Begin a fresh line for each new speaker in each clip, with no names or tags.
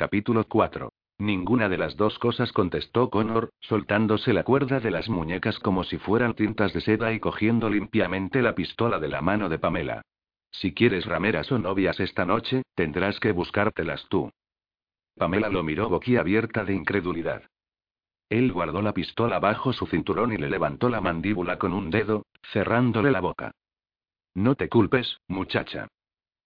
Capítulo 4. Ninguna de las dos cosas contestó Connor, soltándose la cuerda de las muñecas como si fueran tintas de seda y cogiendo limpiamente la pistola de la mano de Pamela. Si quieres rameras o novias esta noche, tendrás que buscártelas tú. Pamela lo miró boquiabierta de incredulidad. Él guardó la pistola bajo su cinturón y le levantó la mandíbula con un dedo, cerrándole la boca. No te culpes, muchacha.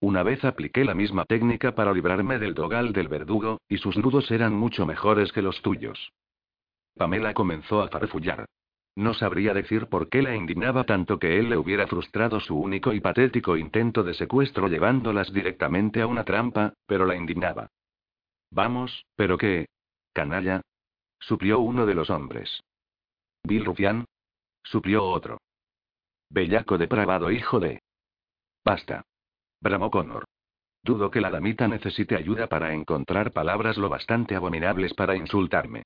Una vez apliqué la misma técnica para librarme del dogal del verdugo, y sus nudos eran mucho mejores que los tuyos. Pamela comenzó a farfullar. No sabría decir por qué la indignaba tanto que él le hubiera frustrado su único y patético intento de secuestro llevándolas directamente a una trampa, pero la indignaba. Vamos, pero qué. Canalla. Suplió uno de los hombres. Bill Rufián. Suplió otro. Bellaco depravado hijo de. Basta. Bramó. Dudo que la damita necesite ayuda para encontrar palabras lo bastante abominables para insultarme.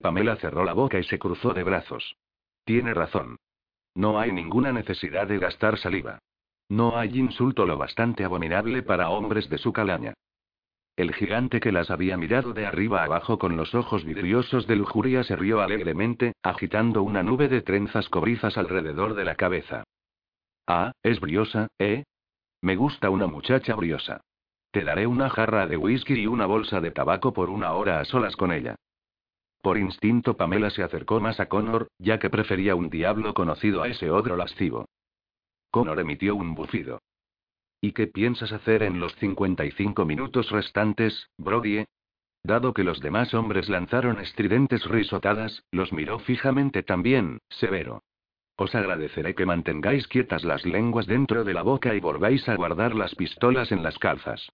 Pamela cerró la boca y se cruzó de brazos. Tiene razón. No hay ninguna necesidad de gastar saliva. No hay insulto lo bastante abominable para hombres de su calaña. El gigante que las había mirado de arriba abajo con los ojos vidriosos de lujuria se rió alegremente, agitando una nube de trenzas cobrizas alrededor de la cabeza. Ah, es briosa, ¿eh? Me gusta una muchacha briosa. Te daré una jarra de whisky y una bolsa de tabaco por una hora a solas con ella. Por instinto Pamela se acercó más a Connor, ya que prefería un diablo conocido a ese ogro lascivo. Connor emitió un bufido. ¿Y qué piensas hacer en los 55 minutos restantes, Brody? Dado que los demás hombres lanzaron estridentes risotadas, los miró fijamente también, severo. Os agradeceré que mantengáis quietas las lenguas dentro de la boca y volváis a guardar las pistolas en las calzas.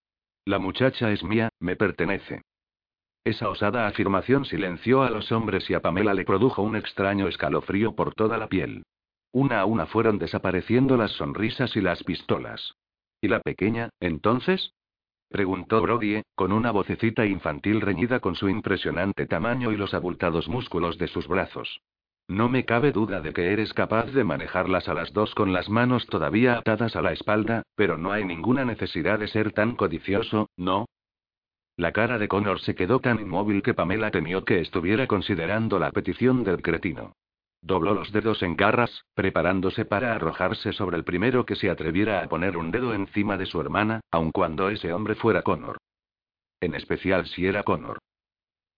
La muchacha es mía, me pertenece. Esa osada afirmación silenció a los hombres y a Pamela le produjo un extraño escalofrío por toda la piel. Una a una fueron desapareciendo las sonrisas y las pistolas. ¿Y la pequeña, entonces? preguntó Brody, con una vocecita infantil reñida con su impresionante tamaño y los abultados músculos de sus brazos. No me cabe duda de que eres capaz de manejarlas a las dos con las manos todavía atadas a la espalda, pero no hay ninguna necesidad de ser tan codicioso, ¿no? La cara de Connor se quedó tan inmóvil que Pamela temió que estuviera considerando la petición del cretino. Dobló los dedos en garras, preparándose para arrojarse sobre el primero que se atreviera a poner un dedo encima de su hermana, aun cuando ese hombre fuera Connor. En especial si era Connor.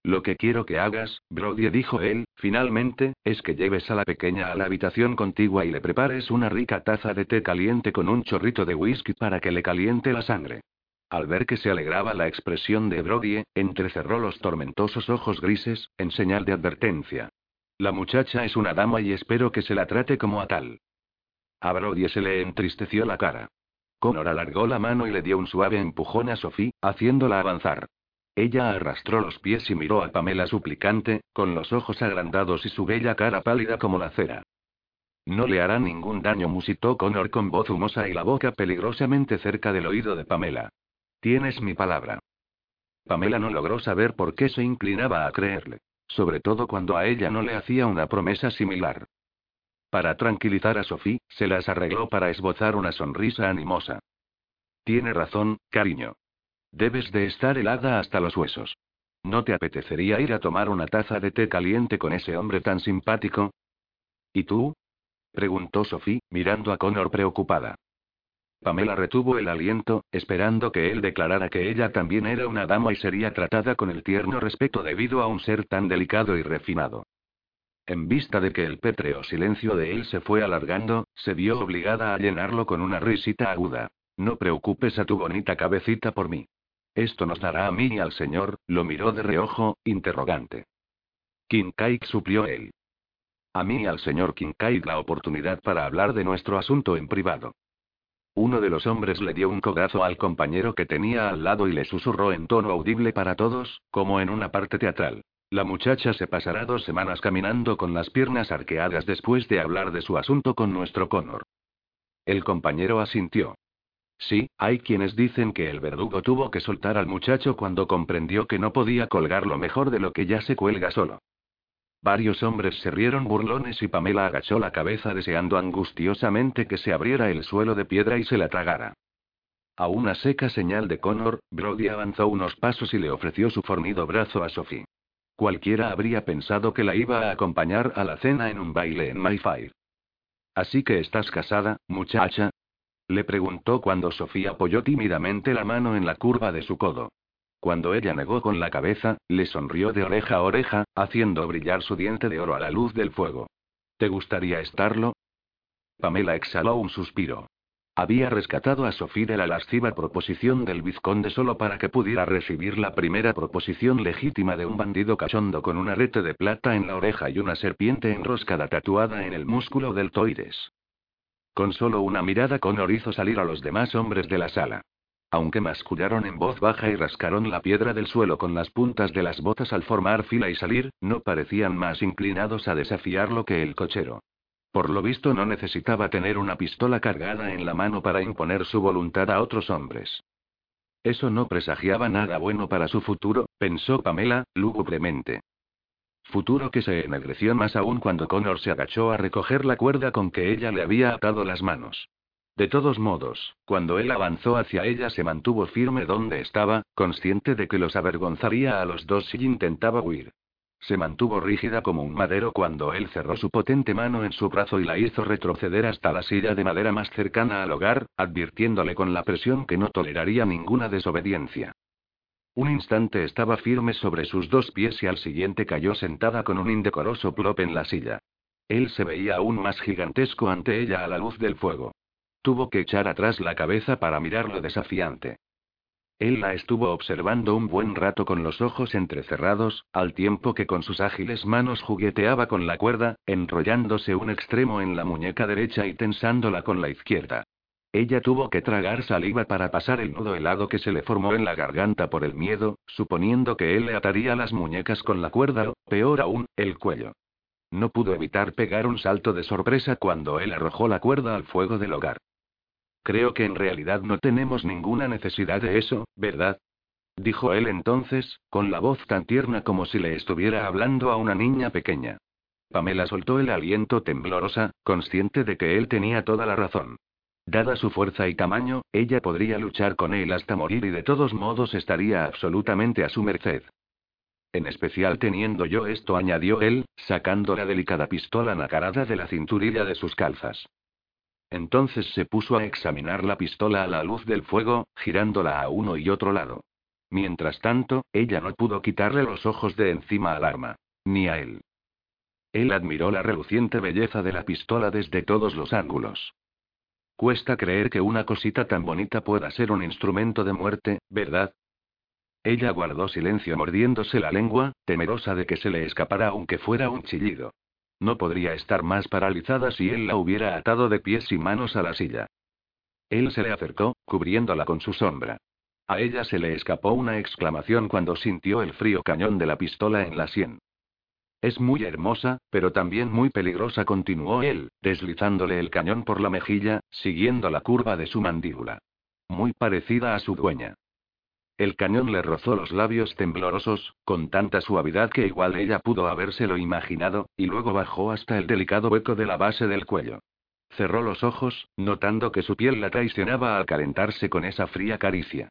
Lo que quiero que hagas, Brody dijo él, finalmente, es que lleves a la pequeña a la habitación contigua y le prepares una rica taza de té caliente con un chorrito de whisky para que le caliente la sangre. Al ver que se alegraba la expresión de Brody, entrecerró los tormentosos ojos grises, en señal de advertencia. La muchacha es una dama y espero que se la trate como a tal. A Brody se le entristeció la cara. Connor alargó la mano y le dio un suave empujón a Sophie, haciéndola avanzar. Ella arrastró los pies y miró a Pamela suplicante, con los ojos agrandados y su bella cara pálida como la cera. No le hará ningún daño, musitó Connor con voz humosa y la boca peligrosamente cerca del oído de Pamela. Tienes mi palabra. Pamela no logró saber por qué se inclinaba a creerle, sobre todo cuando a ella no le hacía una promesa similar. Para tranquilizar a Sophie, se las arregló para esbozar una sonrisa animosa. Tiene razón, cariño. Debes de estar helada hasta los huesos. ¿No te apetecería ir a tomar una taza de té caliente con ese hombre tan simpático? ¿Y tú? preguntó Sophie, mirando a Connor preocupada. Pamela retuvo el aliento, esperando que él declarara que ella también era una dama y sería tratada con el tierno respeto debido a un ser tan delicado y refinado. En vista de que el pétreo silencio de él se fue alargando, se vio obligada a llenarlo con una risita aguda. No preocupes a tu bonita cabecita por mí. Esto nos dará a mí y al señor, lo miró de reojo, interrogante. Kincaid suplió él. A mí y al señor Kincaid la oportunidad para hablar de nuestro asunto en privado. Uno de los hombres le dio un cogazo al compañero que tenía al lado y le susurró en tono audible para todos, como en una parte teatral. La muchacha se pasará dos semanas caminando con las piernas arqueadas después de hablar de su asunto con nuestro Connor. El compañero asintió. Sí, hay quienes dicen que el verdugo tuvo que soltar al muchacho cuando comprendió que no podía colgarlo mejor de lo que ya se cuelga solo. Varios hombres se rieron burlones y Pamela agachó la cabeza deseando angustiosamente que se abriera el suelo de piedra y se la tragara. A una seca señal de Connor, Brody avanzó unos pasos y le ofreció su fornido brazo a Sophie. Cualquiera habría pensado que la iba a acompañar a la cena en un baile en Mayfair. ¿Así que estás casada, muchacha? Le preguntó cuando Sofía apoyó tímidamente la mano en la curva de su codo. Cuando ella negó con la cabeza, le sonrió de oreja a oreja, haciendo brillar su diente de oro a la luz del fuego. ¿Te gustaría estarlo? Pamela exhaló un suspiro. Había rescatado a Sofía de la lasciva proposición del vizconde solo para que pudiera recibir la primera proposición legítima de un bandido cachondo con un arete de plata en la oreja y una serpiente enroscada tatuada en el músculo del toides. Con solo una mirada Connor hizo salir a los demás hombres de la sala. Aunque mascullaron en voz baja y rascaron la piedra del suelo con las puntas de las botas al formar fila y salir, no parecían más inclinados a desafiarlo que el cochero. Por lo visto no necesitaba tener una pistola cargada en la mano para imponer su voluntad a otros hombres. Eso no presagiaba nada bueno para su futuro, pensó Pamela, lúgubremente. Futuro que se ennegreció más aún cuando Connor se agachó a recoger la cuerda con que ella le había atado las manos. De todos modos, cuando él avanzó hacia ella se mantuvo firme donde estaba, consciente de que los avergonzaría a los dos si intentaba huir. Se mantuvo rígida como un madero cuando él cerró su potente mano en su brazo y la hizo retroceder hasta la silla de madera más cercana al hogar, advirtiéndole con la presión que no toleraría ninguna desobediencia. Un instante estaba firme sobre sus dos pies y al siguiente cayó sentada con un indecoroso plop en la silla. Él se veía aún más gigantesco ante ella a la luz del fuego. Tuvo que echar atrás la cabeza para mirarlo desafiante. Él la estuvo observando un buen rato con los ojos entrecerrados, al tiempo que con sus ágiles manos jugueteaba con la cuerda, enrollándose un extremo en la muñeca derecha y tensándola con la izquierda. Ella tuvo que tragar saliva para pasar el nudo helado que se le formó en la garganta por el miedo, suponiendo que él le ataría las muñecas con la cuerda o, peor aún, el cuello. No pudo evitar pegar un salto de sorpresa cuando él arrojó la cuerda al fuego del hogar. Creo que en realidad no tenemos ninguna necesidad de eso, ¿verdad? Dijo él entonces, con la voz tan tierna como si le estuviera hablando a una niña pequeña. Pamela soltó el aliento temblorosa, consciente de que él tenía toda la razón. Dada su fuerza y tamaño, ella podría luchar con él hasta morir y de todos modos estaría absolutamente a su merced. En especial teniendo yo esto, añadió él, sacando la delicada pistola nacarada de la cinturilla de sus calzas. Entonces se puso a examinar la pistola a la luz del fuego, girándola a uno y otro lado. Mientras tanto, ella no pudo quitarle los ojos de encima al arma. Ni a él. Él admiró la reluciente belleza de la pistola desde todos los ángulos. Cuesta creer que una cosita tan bonita pueda ser un instrumento de muerte, ¿verdad? Ella guardó silencio mordiéndose la lengua, temerosa de que se le escapara aunque fuera un chillido. No podría estar más paralizada si él la hubiera atado de pies y manos a la silla. Él se le acercó, cubriéndola con su sombra. A ella se le escapó una exclamación cuando sintió el frío cañón de la pistola en la sien. Es muy hermosa, pero también muy peligrosa, continuó él, deslizándole el cañón por la mejilla, siguiendo la curva de su mandíbula. Muy parecida a su dueña. El cañón le rozó los labios temblorosos, con tanta suavidad que igual ella pudo habérselo imaginado, y luego bajó hasta el delicado hueco de la base del cuello. Cerró los ojos, notando que su piel la traicionaba al calentarse con esa fría caricia.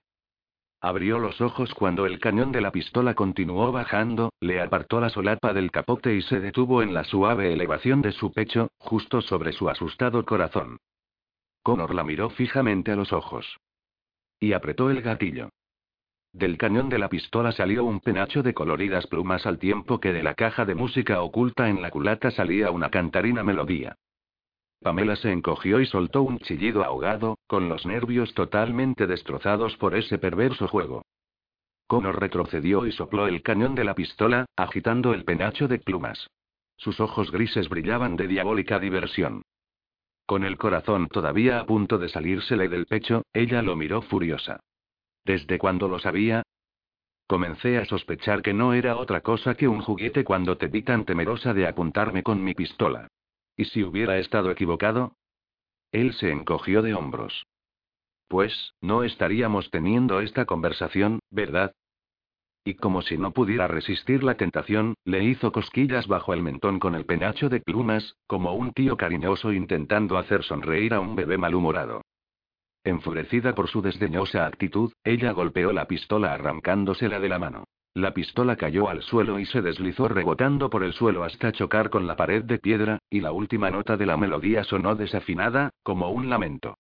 Abrió los ojos cuando el cañón de la pistola continuó bajando, le apartó la solapa del capote y se detuvo en la suave elevación de su pecho, justo sobre su asustado corazón. Connor la miró fijamente a los ojos. Y apretó el gatillo. Del cañón de la pistola salió un penacho de coloridas plumas al tiempo que de la caja de música oculta en la culata salía una cantarina melodía. Pamela se encogió y soltó un chillido ahogado, con los nervios totalmente destrozados por ese perverso juego. Connor retrocedió y sopló el cañón de la pistola, agitando el penacho de plumas. Sus ojos grises brillaban de diabólica diversión. Con el corazón todavía a punto de salírsele del pecho, ella lo miró furiosa. ¿Desde cuándo lo sabía? Comencé a sospechar que no era otra cosa que un juguete cuando te vi tan temerosa de apuntarme con mi pistola. ¿Y si hubiera estado equivocado? Él se encogió de hombros. Pues, no estaríamos teniendo esta conversación, ¿verdad? Y como si no pudiera resistir la tentación, le hizo cosquillas bajo el mentón con el penacho de plumas, como un tío cariñoso intentando hacer sonreír a un bebé malhumorado. Enfurecida por su desdeñosa actitud, ella golpeó la pistola arrancándosela de la mano. La pistola cayó al suelo y se deslizó rebotando por el suelo hasta chocar con la pared de piedra, y la última nota de la melodía sonó desafinada, como un lamento.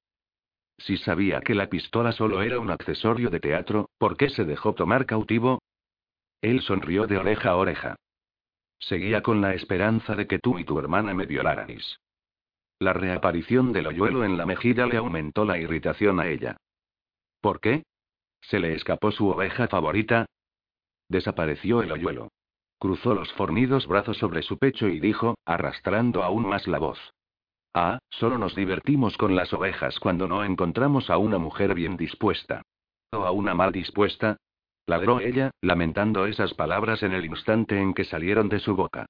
Si sabía que la pistola solo era un accesorio de teatro, ¿por qué se dejó tomar cautivo? Él sonrió de oreja a oreja. Seguía con la esperanza de que tú y tu hermana me violarais. La reaparición del hoyuelo en la mejilla le aumentó la irritación a ella. ¿Por qué? ¿Se le escapó su oveja favorita? Desapareció el hoyuelo. Cruzó los fornidos brazos sobre su pecho y dijo, arrastrando aún más la voz. Ah, solo nos divertimos con las ovejas cuando no encontramos a una mujer bien dispuesta. ¿O a una mal dispuesta? Ladró ella, lamentando esas palabras en el instante en que salieron de su boca.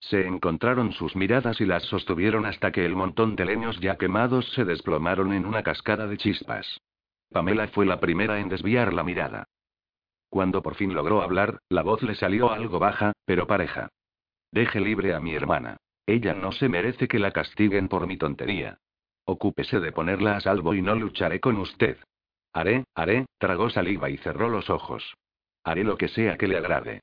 Se encontraron sus miradas y las sostuvieron hasta que el montón de leños ya quemados se desplomaron en una cascada de chispas. Pamela fue la primera en desviar la mirada. Cuando por fin logró hablar, la voz le salió algo baja, pero pareja. Deje libre a mi hermana. Ella no se merece que la castiguen por mi tontería. Ocúpese de ponerla a salvo y no lucharé con usted. Haré, haré, tragó saliva y cerró los ojos. Haré lo que sea que le agrade.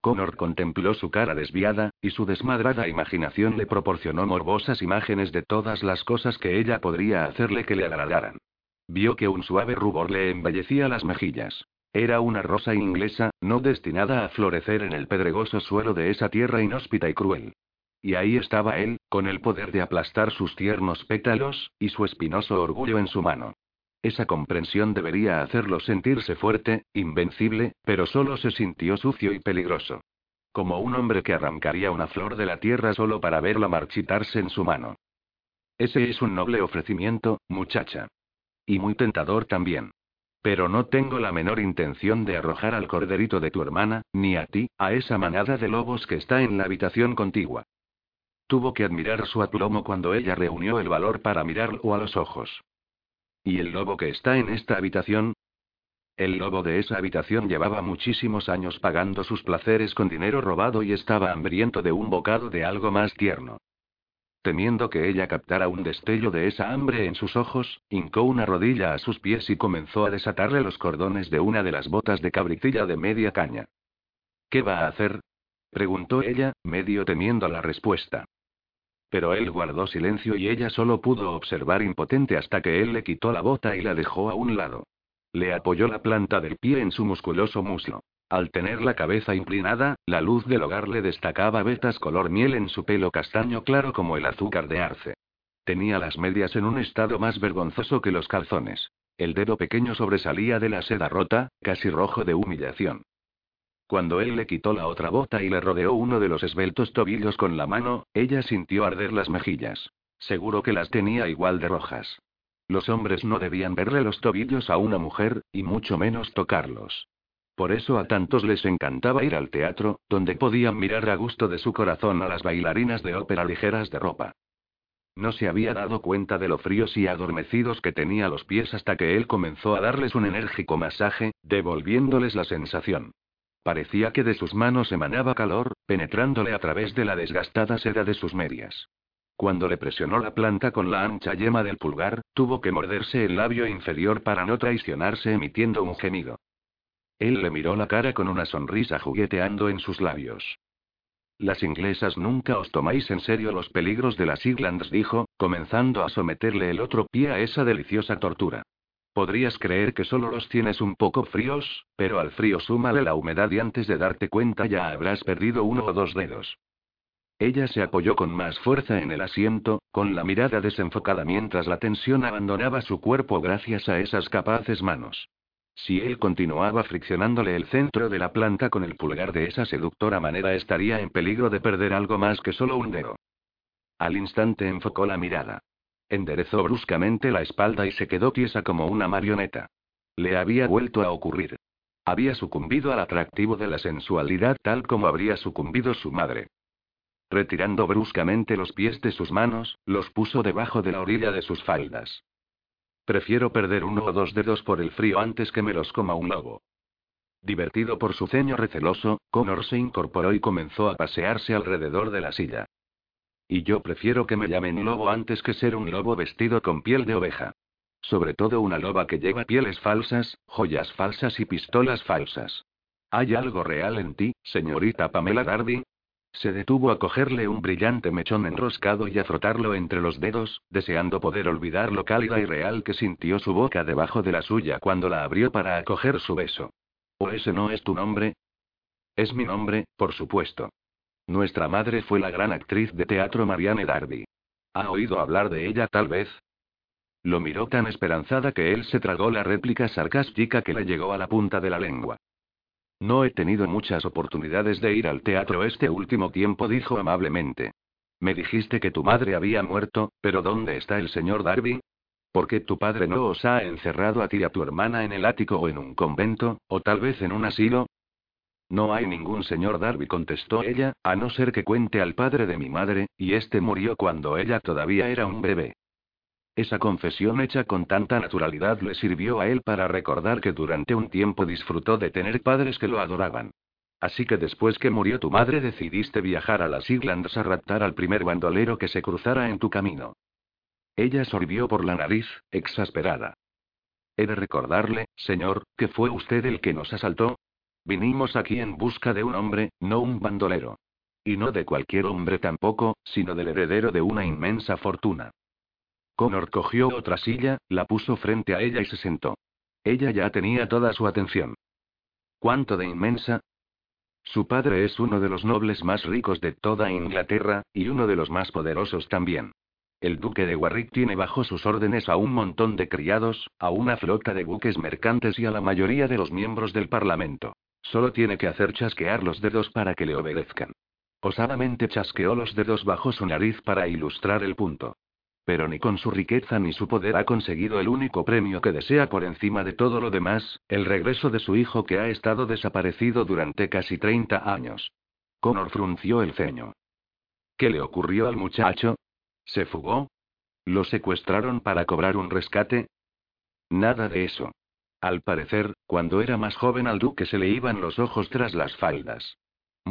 Connor contempló su cara desviada, y su desmadrada imaginación le proporcionó morbosas imágenes de todas las cosas que ella podría hacerle que le agradaran. Vio que un suave rubor le embellecía las mejillas. Era una rosa inglesa, no destinada a florecer en el pedregoso suelo de esa tierra inhóspita y cruel. Y ahí estaba él, con el poder de aplastar sus tiernos pétalos, y su espinoso orgullo en su mano. Esa comprensión debería hacerlo sentirse fuerte, invencible, pero solo se sintió sucio y peligroso. Como un hombre que arrancaría una flor de la tierra solo para verla marchitarse en su mano. Ese es un noble ofrecimiento, muchacha. Y muy tentador también. Pero no tengo la menor intención de arrojar al corderito de tu hermana, ni a ti, a esa manada de lobos que está en la habitación contigua. Tuvo que admirar su aplomo cuando ella reunió el valor para mirarlo a los ojos. ¿Y el lobo que está en esta habitación? El lobo de esa habitación llevaba muchísimos años pagando sus placeres con dinero robado y estaba hambriento de un bocado de algo más tierno. Temiendo que ella captara un destello de esa hambre en sus ojos, hincó una rodilla a sus pies y comenzó a desatarle los cordones de una de las botas de cabritilla de media caña. ¿Qué va a hacer? preguntó ella, medio temiendo la respuesta. Pero él guardó silencio y ella solo pudo observar impotente hasta que él le quitó la bota y la dejó a un lado. Le apoyó la planta del pie en su musculoso muslo. Al tener la cabeza inclinada, la luz del hogar le destacaba vetas color miel en su pelo castaño claro como el azúcar de arce. Tenía las medias en un estado más vergonzoso que los calzones. El dedo pequeño sobresalía de la seda rota, casi rojo de humillación. Cuando él le quitó la otra bota y le rodeó uno de los esbeltos tobillos con la mano, ella sintió arder las mejillas. Seguro que las tenía igual de rojas. Los hombres no debían verle los tobillos a una mujer, y mucho menos tocarlos. Por eso a tantos les encantaba ir al teatro, donde podían mirar a gusto de su corazón a las bailarinas de ópera ligeras de ropa. No se había dado cuenta de lo fríos y adormecidos que tenía los pies hasta que él comenzó a darles un enérgico masaje, devolviéndoles la sensación. Parecía que de sus manos emanaba calor, penetrándole a través de la desgastada seda de sus medias. Cuando le presionó la planta con la ancha yema del pulgar, tuvo que morderse el labio inferior para no traicionarse emitiendo un gemido. Él le miró la cara con una sonrisa jugueteando en sus labios. Las inglesas nunca os tomáis en serio los peligros de las Islands, dijo, comenzando a someterle el otro pie a esa deliciosa tortura. Podrías creer que solo los tienes un poco fríos, pero al frío súmale la humedad y antes de darte cuenta ya habrás perdido uno o dos dedos. Ella se apoyó con más fuerza en el asiento, con la mirada desenfocada mientras la tensión abandonaba su cuerpo gracias a esas capaces manos. Si él continuaba friccionándole el centro de la planta con el pulgar de esa seductora manera estaría en peligro de perder algo más que solo un dedo. Al instante enfocó la mirada. Enderezó bruscamente la espalda y se quedó tiesa como una marioneta. Le había vuelto a ocurrir. Había sucumbido al atractivo de la sensualidad tal como habría sucumbido su madre. Retirando bruscamente los pies de sus manos, los puso debajo de la orilla de sus faldas. Prefiero perder uno o dos dedos por el frío antes que me los coma un lobo. Divertido por su ceño receloso, Connor se incorporó y comenzó a pasearse alrededor de la silla. Y yo prefiero que me llamen lobo antes que ser un lobo vestido con piel de oveja. Sobre todo una loba que lleva pieles falsas, joyas falsas y pistolas falsas. ¿Hay algo real en ti, señorita Pamela Darby? Se detuvo a cogerle un brillante mechón enroscado y a frotarlo entre los dedos, deseando poder olvidar lo cálida y real que sintió su boca debajo de la suya cuando la abrió para acoger su beso. ¿O ese no es tu nombre? Es mi nombre, por supuesto. Nuestra madre fue la gran actriz de teatro Marianne Darby. ¿Ha oído hablar de ella tal vez? Lo miró tan esperanzada que él se tragó la réplica sarcástica que le llegó a la punta de la lengua. No he tenido muchas oportunidades de ir al teatro este último tiempo, dijo amablemente. Me dijiste que tu madre había muerto, pero ¿dónde está el señor Darby? ¿Por qué tu padre no os ha encerrado a ti y a tu hermana en el ático o en un convento, o tal vez en un asilo? No hay ningún señor Darby, contestó ella, a no ser que cuente al padre de mi madre, y este murió cuando ella todavía era un bebé. Esa confesión hecha con tanta naturalidad le sirvió a él para recordar que durante un tiempo disfrutó de tener padres que lo adoraban. Así que después que murió tu madre decidiste viajar a las Islands a raptar al primer bandolero que se cruzara en tu camino. Ella sorbió por la nariz, exasperada. He de recordarle, señor, que fue usted el que nos asaltó. Vinimos aquí en busca de un hombre, no un bandolero. Y no de cualquier hombre tampoco, sino del heredero de una inmensa fortuna. Connor cogió otra silla, la puso frente a ella y se sentó. Ella ya tenía toda su atención. ¿Cuánto de inmensa? Su padre es uno de los nobles más ricos de toda Inglaterra, y uno de los más poderosos también. El duque de Warwick tiene bajo sus órdenes a un montón de criados, a una flota de buques mercantes y a la mayoría de los miembros del Parlamento. Solo tiene que hacer chasquear los dedos para que le obedezcan. Osadamente chasqueó los dedos bajo su nariz para ilustrar el punto. Pero ni con su riqueza ni su poder ha conseguido el único premio que desea por encima de todo lo demás, el regreso de su hijo que ha estado desaparecido durante casi 30 años. Connor frunció el ceño. ¿Qué le ocurrió al muchacho? ¿Se fugó? ¿Lo secuestraron para cobrar un rescate? Nada de eso. Al parecer, cuando era más joven al duque se le iban los ojos tras las faldas.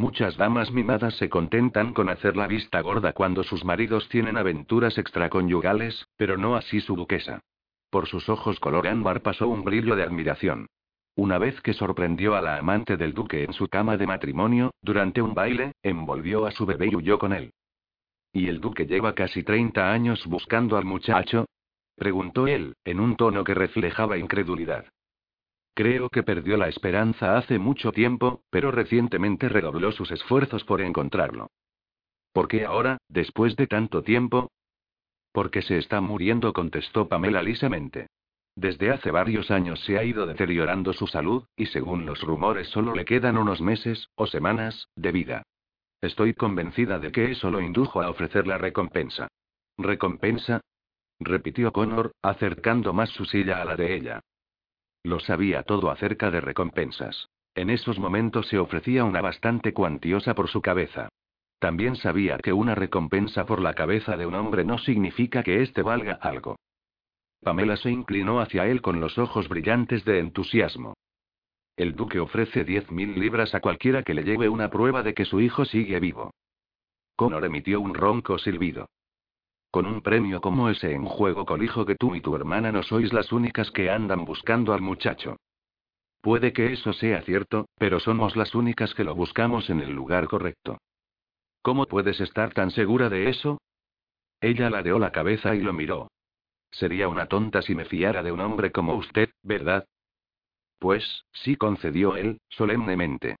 Muchas damas mimadas se contentan con hacer la vista gorda cuando sus maridos tienen aventuras extraconyugales, pero no así su duquesa. Por sus ojos color ámbar pasó un brillo de admiración. Una vez que sorprendió a la amante del duque en su cama de matrimonio, durante un baile, envolvió a su bebé y huyó con él. ¿Y el duque lleva casi 30 años buscando al muchacho? preguntó él, en un tono que reflejaba incredulidad. Creo que perdió la esperanza hace mucho tiempo, pero recientemente redobló sus esfuerzos por encontrarlo. ¿Por qué ahora, después de tanto tiempo? Porque se está muriendo, contestó Pamela lisamente. Desde hace varios años se ha ido deteriorando su salud, y según los rumores solo le quedan unos meses, o semanas, de vida. Estoy convencida de que eso lo indujo a ofrecer la recompensa. ¿Recompensa? repitió Connor, acercando más su silla a la de ella. Lo sabía todo acerca de recompensas. En esos momentos se ofrecía una bastante cuantiosa por su cabeza. También sabía que una recompensa por la cabeza de un hombre no significa que éste valga algo. Pamela se inclinó hacia él con los ojos brillantes de entusiasmo. El duque ofrece diez mil libras a cualquiera que le lleve una prueba de que su hijo sigue vivo. Connor emitió un ronco silbido. Con un premio como ese en juego colijo que tú y tu hermana no sois las únicas que andan buscando al muchacho. Puede que eso sea cierto, pero somos las únicas que lo buscamos en el lugar correcto. ¿Cómo puedes estar tan segura de eso? Ella ladeó la cabeza y lo miró. Sería una tonta si me fiara de un hombre como usted, ¿verdad? Pues, sí concedió él, solemnemente.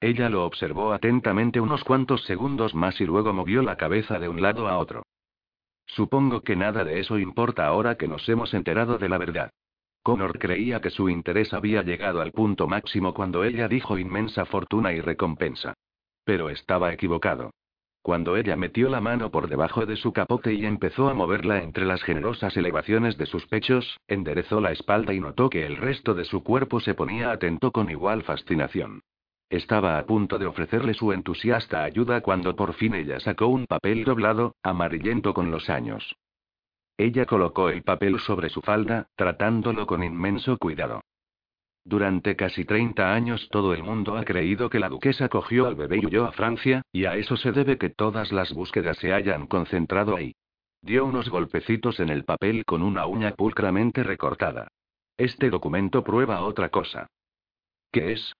Ella lo observó atentamente unos cuantos segundos más y luego movió la cabeza de un lado a otro. Supongo que nada de eso importa ahora que nos hemos enterado de la verdad. Connor creía que su interés había llegado al punto máximo cuando ella dijo inmensa fortuna y recompensa. Pero estaba equivocado. Cuando ella metió la mano por debajo de su capote y empezó a moverla entre las generosas elevaciones de sus pechos, enderezó la espalda y notó que el resto de su cuerpo se ponía atento con igual fascinación. Estaba a punto de ofrecerle su entusiasta ayuda cuando por fin ella sacó un papel doblado, amarillento con los años. Ella colocó el papel sobre su falda, tratándolo con inmenso cuidado. Durante casi 30 años todo el mundo ha creído que la duquesa cogió al bebé y huyó a Francia, y a eso se debe que todas las búsquedas se hayan concentrado ahí. Dio unos golpecitos en el papel con una uña pulcramente recortada. Este documento prueba otra cosa. ¿Qué es?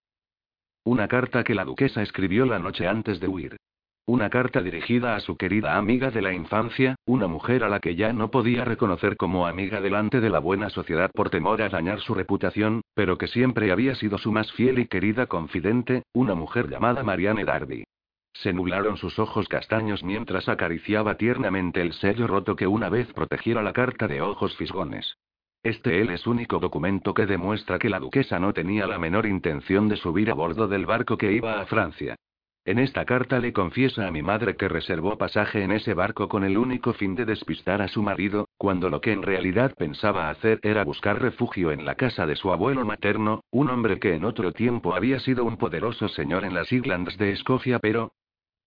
Una carta que la duquesa escribió la noche antes de huir. Una carta dirigida a su querida amiga de la infancia, una mujer a la que ya no podía reconocer como amiga delante de la buena sociedad por temor a dañar su reputación, pero que siempre había sido su más fiel y querida confidente, una mujer llamada Marianne Darby. Se nublaron sus ojos castaños mientras acariciaba tiernamente el sello roto que una vez protegiera la carta de ojos fisgones. Este él es único documento que demuestra que la duquesa no tenía la menor intención de subir a bordo del barco que iba a Francia. En esta carta le confiesa a mi madre que reservó pasaje en ese barco con el único fin de despistar a su marido, cuando lo que en realidad pensaba hacer era buscar refugio en la casa de su abuelo materno, un hombre que en otro tiempo había sido un poderoso señor en las Islands de Escocia, pero...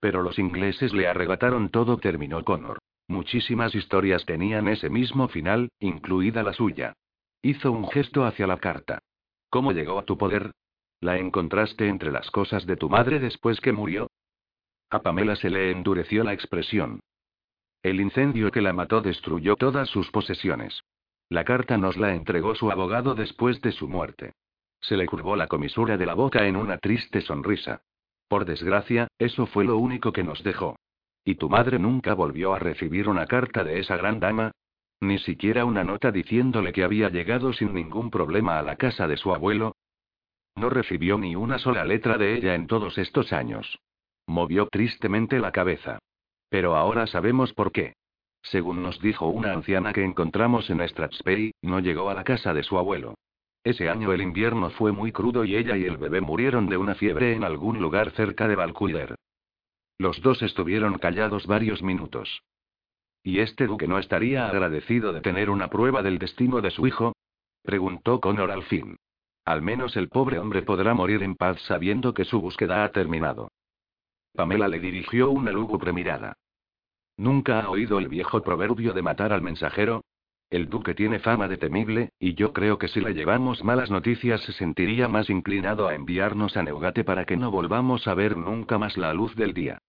Pero los ingleses le arrebataron todo, terminó Connor. Muchísimas historias tenían ese mismo final, incluida la suya. Hizo un gesto hacia la carta. ¿Cómo llegó a tu poder? ¿La encontraste entre las cosas de tu madre después que murió? A Pamela se le endureció la expresión. El incendio que la mató destruyó todas sus posesiones. La carta nos la entregó su abogado después de su muerte. Se le curvó la comisura de la boca en una triste sonrisa. Por desgracia, eso fue lo único que nos dejó. ¿Y tu madre nunca volvió a recibir una carta de esa gran dama? Ni siquiera una nota diciéndole que había llegado sin ningún problema a la casa de su abuelo, no recibió ni una sola letra de ella en todos estos años. Movió tristemente la cabeza. Pero ahora sabemos por qué. Según nos dijo una anciana que encontramos en Strathspey, no llegó a la casa de su abuelo. Ese año el invierno fue muy crudo y ella y el bebé murieron de una fiebre en algún lugar cerca de Valcuider. Los dos estuvieron callados varios minutos. ¿Y este duque no estaría agradecido de tener una prueba del destino de su hijo? preguntó Connor al fin. Al menos el pobre hombre podrá morir en paz sabiendo que su búsqueda ha terminado. Pamela le dirigió una lúgubre mirada. ¿Nunca ha oído el viejo proverbio de matar al mensajero? El duque tiene fama de temible, y yo creo que si le llevamos malas noticias se sentiría más inclinado a enviarnos a Neugate para que no volvamos a ver nunca más la luz del día.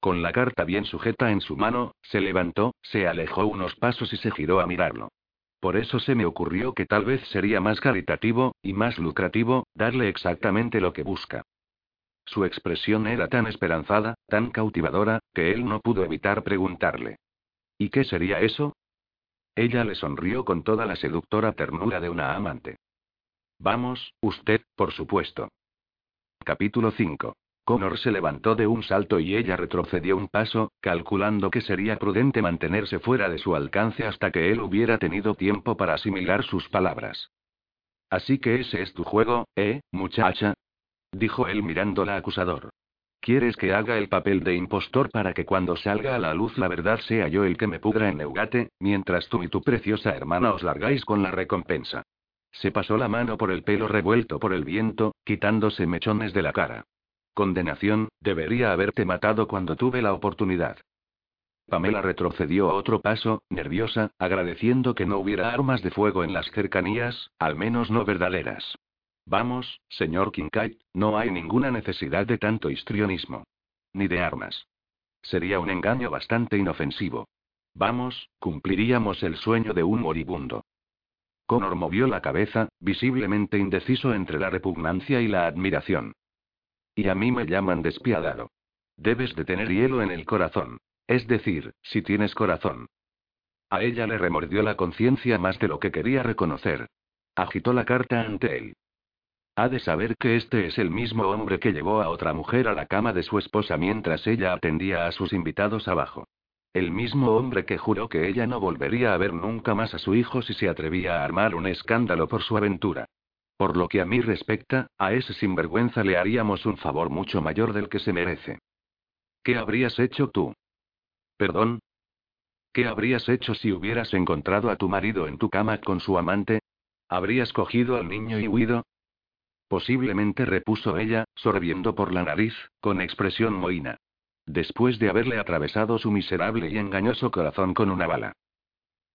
Con la carta bien sujeta en su mano, se levantó, se alejó unos pasos y se giró a mirarlo. Por eso se me ocurrió que tal vez sería más caritativo, y más lucrativo, darle exactamente lo que busca. Su expresión era tan esperanzada, tan cautivadora, que él no pudo evitar preguntarle. ¿Y qué sería eso? Ella le sonrió con toda la seductora ternura de una amante. Vamos, usted, por supuesto. Capítulo 5. Connor se levantó de un salto y ella retrocedió un paso, calculando que sería prudente mantenerse fuera de su alcance hasta que él hubiera tenido tiempo para asimilar sus palabras. Así que ese es tu juego, ¿eh, muchacha? dijo él mirándola acusador. ¿Quieres que haga el papel de impostor para que cuando salga a la luz la verdad sea yo el que me pudra en Neugate, mientras tú y tu preciosa hermana os largáis con la recompensa? Se pasó la mano por el pelo revuelto por el viento, quitándose mechones de la cara. Condenación, debería haberte matado cuando tuve la oportunidad. Pamela retrocedió a otro paso, nerviosa, agradeciendo que no hubiera armas de fuego en las cercanías, al menos no verdaderas. Vamos, señor Kincaid, no hay ninguna necesidad de tanto histrionismo. Ni de armas. Sería un engaño bastante inofensivo. Vamos, cumpliríamos el sueño de un moribundo. Connor movió la cabeza, visiblemente indeciso entre la repugnancia y la admiración. Y a mí me llaman despiadado. Debes de tener hielo en el corazón. Es decir, si tienes corazón. A ella le remordió la conciencia más de lo que quería reconocer. Agitó la carta ante él. Ha de saber que este es el mismo hombre que llevó a otra mujer a la cama de su esposa mientras ella atendía a sus invitados abajo. El mismo hombre que juró que ella no volvería a ver nunca más a su hijo si se atrevía a armar un escándalo por su aventura. Por lo que a mí respecta, a ese sinvergüenza le haríamos un favor mucho mayor del que se merece. ¿Qué habrías hecho tú? ¿Perdón? ¿Qué habrías hecho si hubieras encontrado a tu marido en tu cama con su amante? ¿Habrías cogido al niño y huido? Posiblemente repuso ella, sorbiendo por la nariz, con expresión mohina. Después de haberle atravesado su miserable y engañoso corazón con una bala.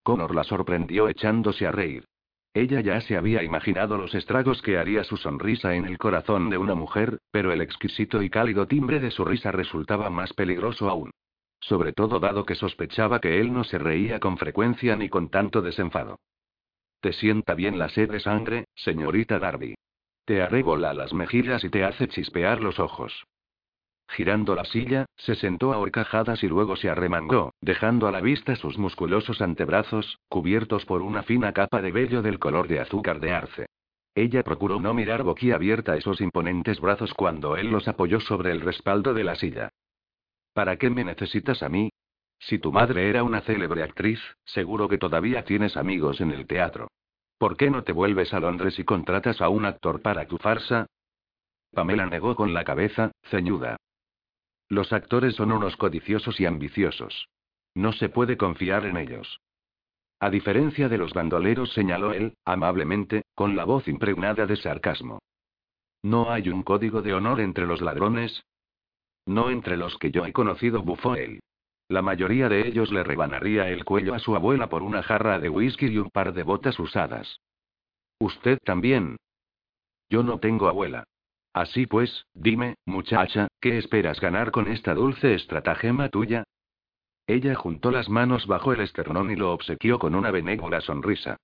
Connor la sorprendió echándose a reír. Ella ya se había imaginado los estragos que haría su sonrisa en el corazón de una mujer, pero el exquisito y cálido timbre de su risa resultaba más peligroso aún. sobre todo dado que sospechaba que él no se reía con frecuencia ni con tanto desenfado. Te sienta bien la sed de sangre, señorita Darby. Te arrebola las mejillas y te hace chispear los ojos. Girando la silla, se sentó a horcajadas y luego se arremangó, dejando a la vista sus musculosos antebrazos, cubiertos por una fina capa de vello del color de azúcar de arce. Ella procuró no mirar boquiabierta esos imponentes brazos cuando él los apoyó sobre el respaldo de la silla. ¿Para qué me necesitas a mí? Si tu madre era una célebre actriz, seguro que todavía tienes amigos en el teatro. ¿Por qué no te vuelves a Londres y contratas a un actor para tu farsa? Pamela negó con la cabeza, ceñuda. Los actores son unos codiciosos y ambiciosos. No se puede confiar en ellos. A diferencia de los bandoleros, señaló él, amablemente, con la voz impregnada de sarcasmo. ¿No hay un código de honor entre los ladrones? No entre los que yo he conocido, bufó él. La mayoría de ellos le rebanaría el cuello a su abuela por una jarra de whisky y un par de botas usadas. ¿Usted también? Yo no tengo abuela. Así pues, dime, muchacha, ¿qué esperas ganar con esta dulce estratagema tuya? Ella juntó las manos bajo el esternón y lo obsequió con una benévola sonrisa.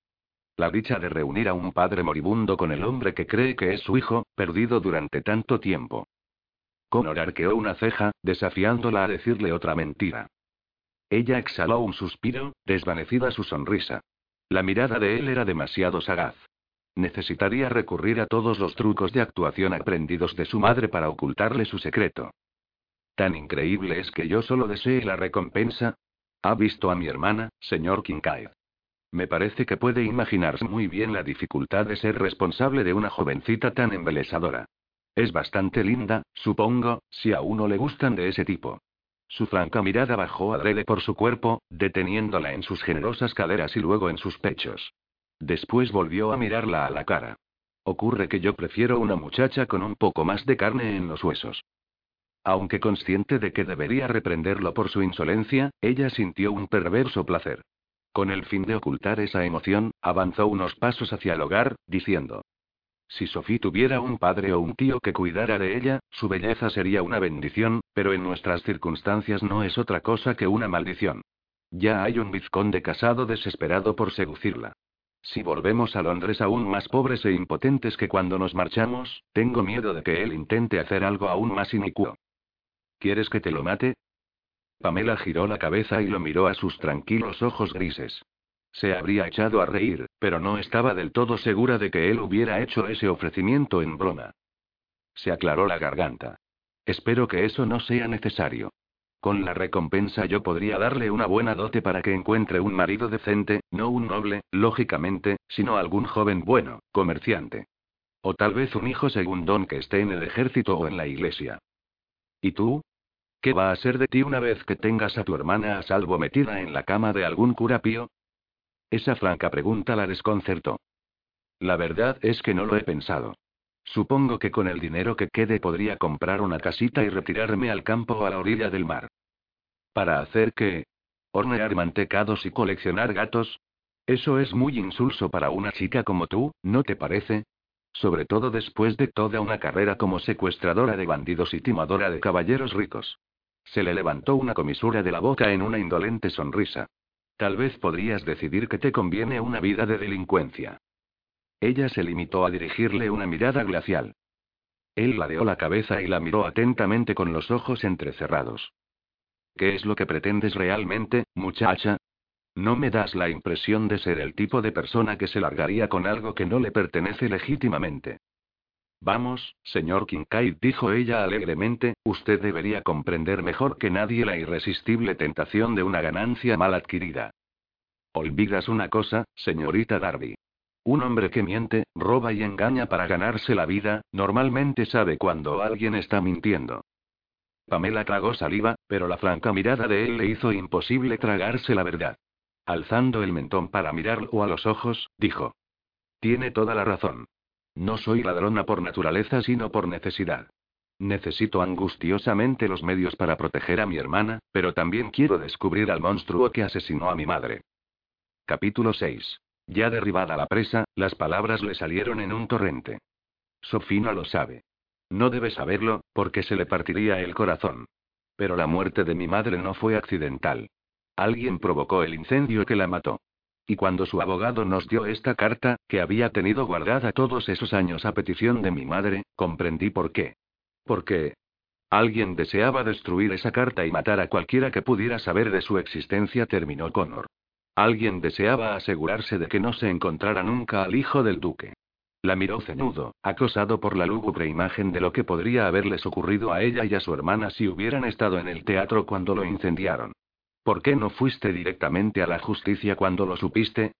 La dicha de reunir a un padre moribundo con el hombre que cree que es su hijo, perdido durante tanto tiempo. Connor arqueó una ceja, desafiándola a decirle otra mentira. Ella exhaló un suspiro, desvanecida su sonrisa. La mirada de él era demasiado sagaz. Necesitaría recurrir a todos los trucos de actuación aprendidos de su madre para ocultarle su secreto. Tan increíble es que yo solo desee la recompensa. ¿Ha visto a mi hermana, señor Kincaid? Me parece que puede imaginarse muy bien la dificultad de ser responsable de una jovencita tan embelesadora. Es bastante linda, supongo, si a uno le gustan de ese tipo. Su franca mirada bajó adrede por su cuerpo, deteniéndola en sus generosas caderas y luego en sus pechos. Después volvió a mirarla a la cara. Ocurre que yo prefiero una muchacha con un poco más de carne en los huesos. Aunque consciente de que debería reprenderlo por su insolencia, ella sintió un perverso placer. Con el fin de ocultar esa emoción, avanzó unos pasos hacia el hogar, diciendo. Si Sophie tuviera un padre o un tío que cuidara de ella, su belleza sería una bendición, pero en nuestras circunstancias no es otra cosa que una maldición. Ya hay un vizconde casado desesperado por seducirla. Si volvemos a Londres aún más pobres e impotentes que cuando nos marchamos, tengo miedo de que él intente hacer algo aún más inicuo. ¿Quieres que te lo mate? Pamela giró la cabeza y lo miró a sus tranquilos ojos grises. Se habría echado a reír, pero no estaba del todo segura de que él hubiera hecho ese ofrecimiento en broma. Se aclaró la garganta. Espero que eso no sea necesario. Con la recompensa yo podría darle una buena dote para que encuentre un marido decente, no un noble, lógicamente, sino algún joven bueno, comerciante. O tal vez un hijo segundón que esté en el ejército o en la iglesia. ¿Y tú? ¿Qué va a ser de ti una vez que tengas a tu hermana a salvo metida en la cama de algún cura pío? Esa franca pregunta la desconcertó. La verdad es que no lo he pensado. Supongo que con el dinero que quede podría comprar una casita y retirarme al campo o a la orilla del mar. ¿Para hacer qué? ¿Hornear mantecados y coleccionar gatos? Eso es muy insulso para una chica como tú, ¿no te parece? Sobre todo después de toda una carrera como secuestradora de bandidos y timadora de caballeros ricos. Se le levantó una comisura de la boca en una indolente sonrisa. Tal vez podrías decidir que te conviene una vida de delincuencia. Ella se limitó a dirigirle una mirada glacial. Él ladeó la cabeza y la miró atentamente con los ojos entrecerrados. ¿Qué es lo que pretendes realmente, muchacha? No me das la impresión de ser el tipo de persona que se largaría con algo que no le pertenece legítimamente. Vamos, señor Kincaid, dijo ella alegremente, usted debería comprender mejor que nadie la irresistible tentación de una ganancia mal adquirida. Olvidas una cosa, señorita Darby. Un hombre que miente, roba y engaña para ganarse la vida, normalmente sabe cuando alguien está mintiendo. Pamela tragó saliva, pero la franca mirada de él le hizo imposible tragarse la verdad. Alzando el mentón para mirarlo a los ojos, dijo. Tiene toda la razón. No soy ladrona por naturaleza, sino por necesidad. Necesito angustiosamente los medios para proteger a mi hermana, pero también quiero descubrir al monstruo que asesinó a mi madre. Capítulo 6. Ya derribada la presa, las palabras le salieron en un torrente. Sofía no lo sabe. No debe saberlo, porque se le partiría el corazón. Pero la muerte de mi madre no fue accidental. Alguien provocó el incendio que la mató. Y cuando su abogado nos dio esta carta, que había tenido guardada todos esos años a petición de mi madre, comprendí por qué. Porque, Alguien deseaba destruir esa carta y matar a cualquiera que pudiera saber de su existencia, terminó Connor. Alguien deseaba asegurarse de que no se encontrara nunca al hijo del duque. La miró ceñudo, acosado por la lúgubre imagen de lo que podría haberles ocurrido a ella y a su hermana si hubieran estado en el teatro cuando lo incendiaron. ¿Por qué no fuiste directamente a la justicia cuando lo supiste?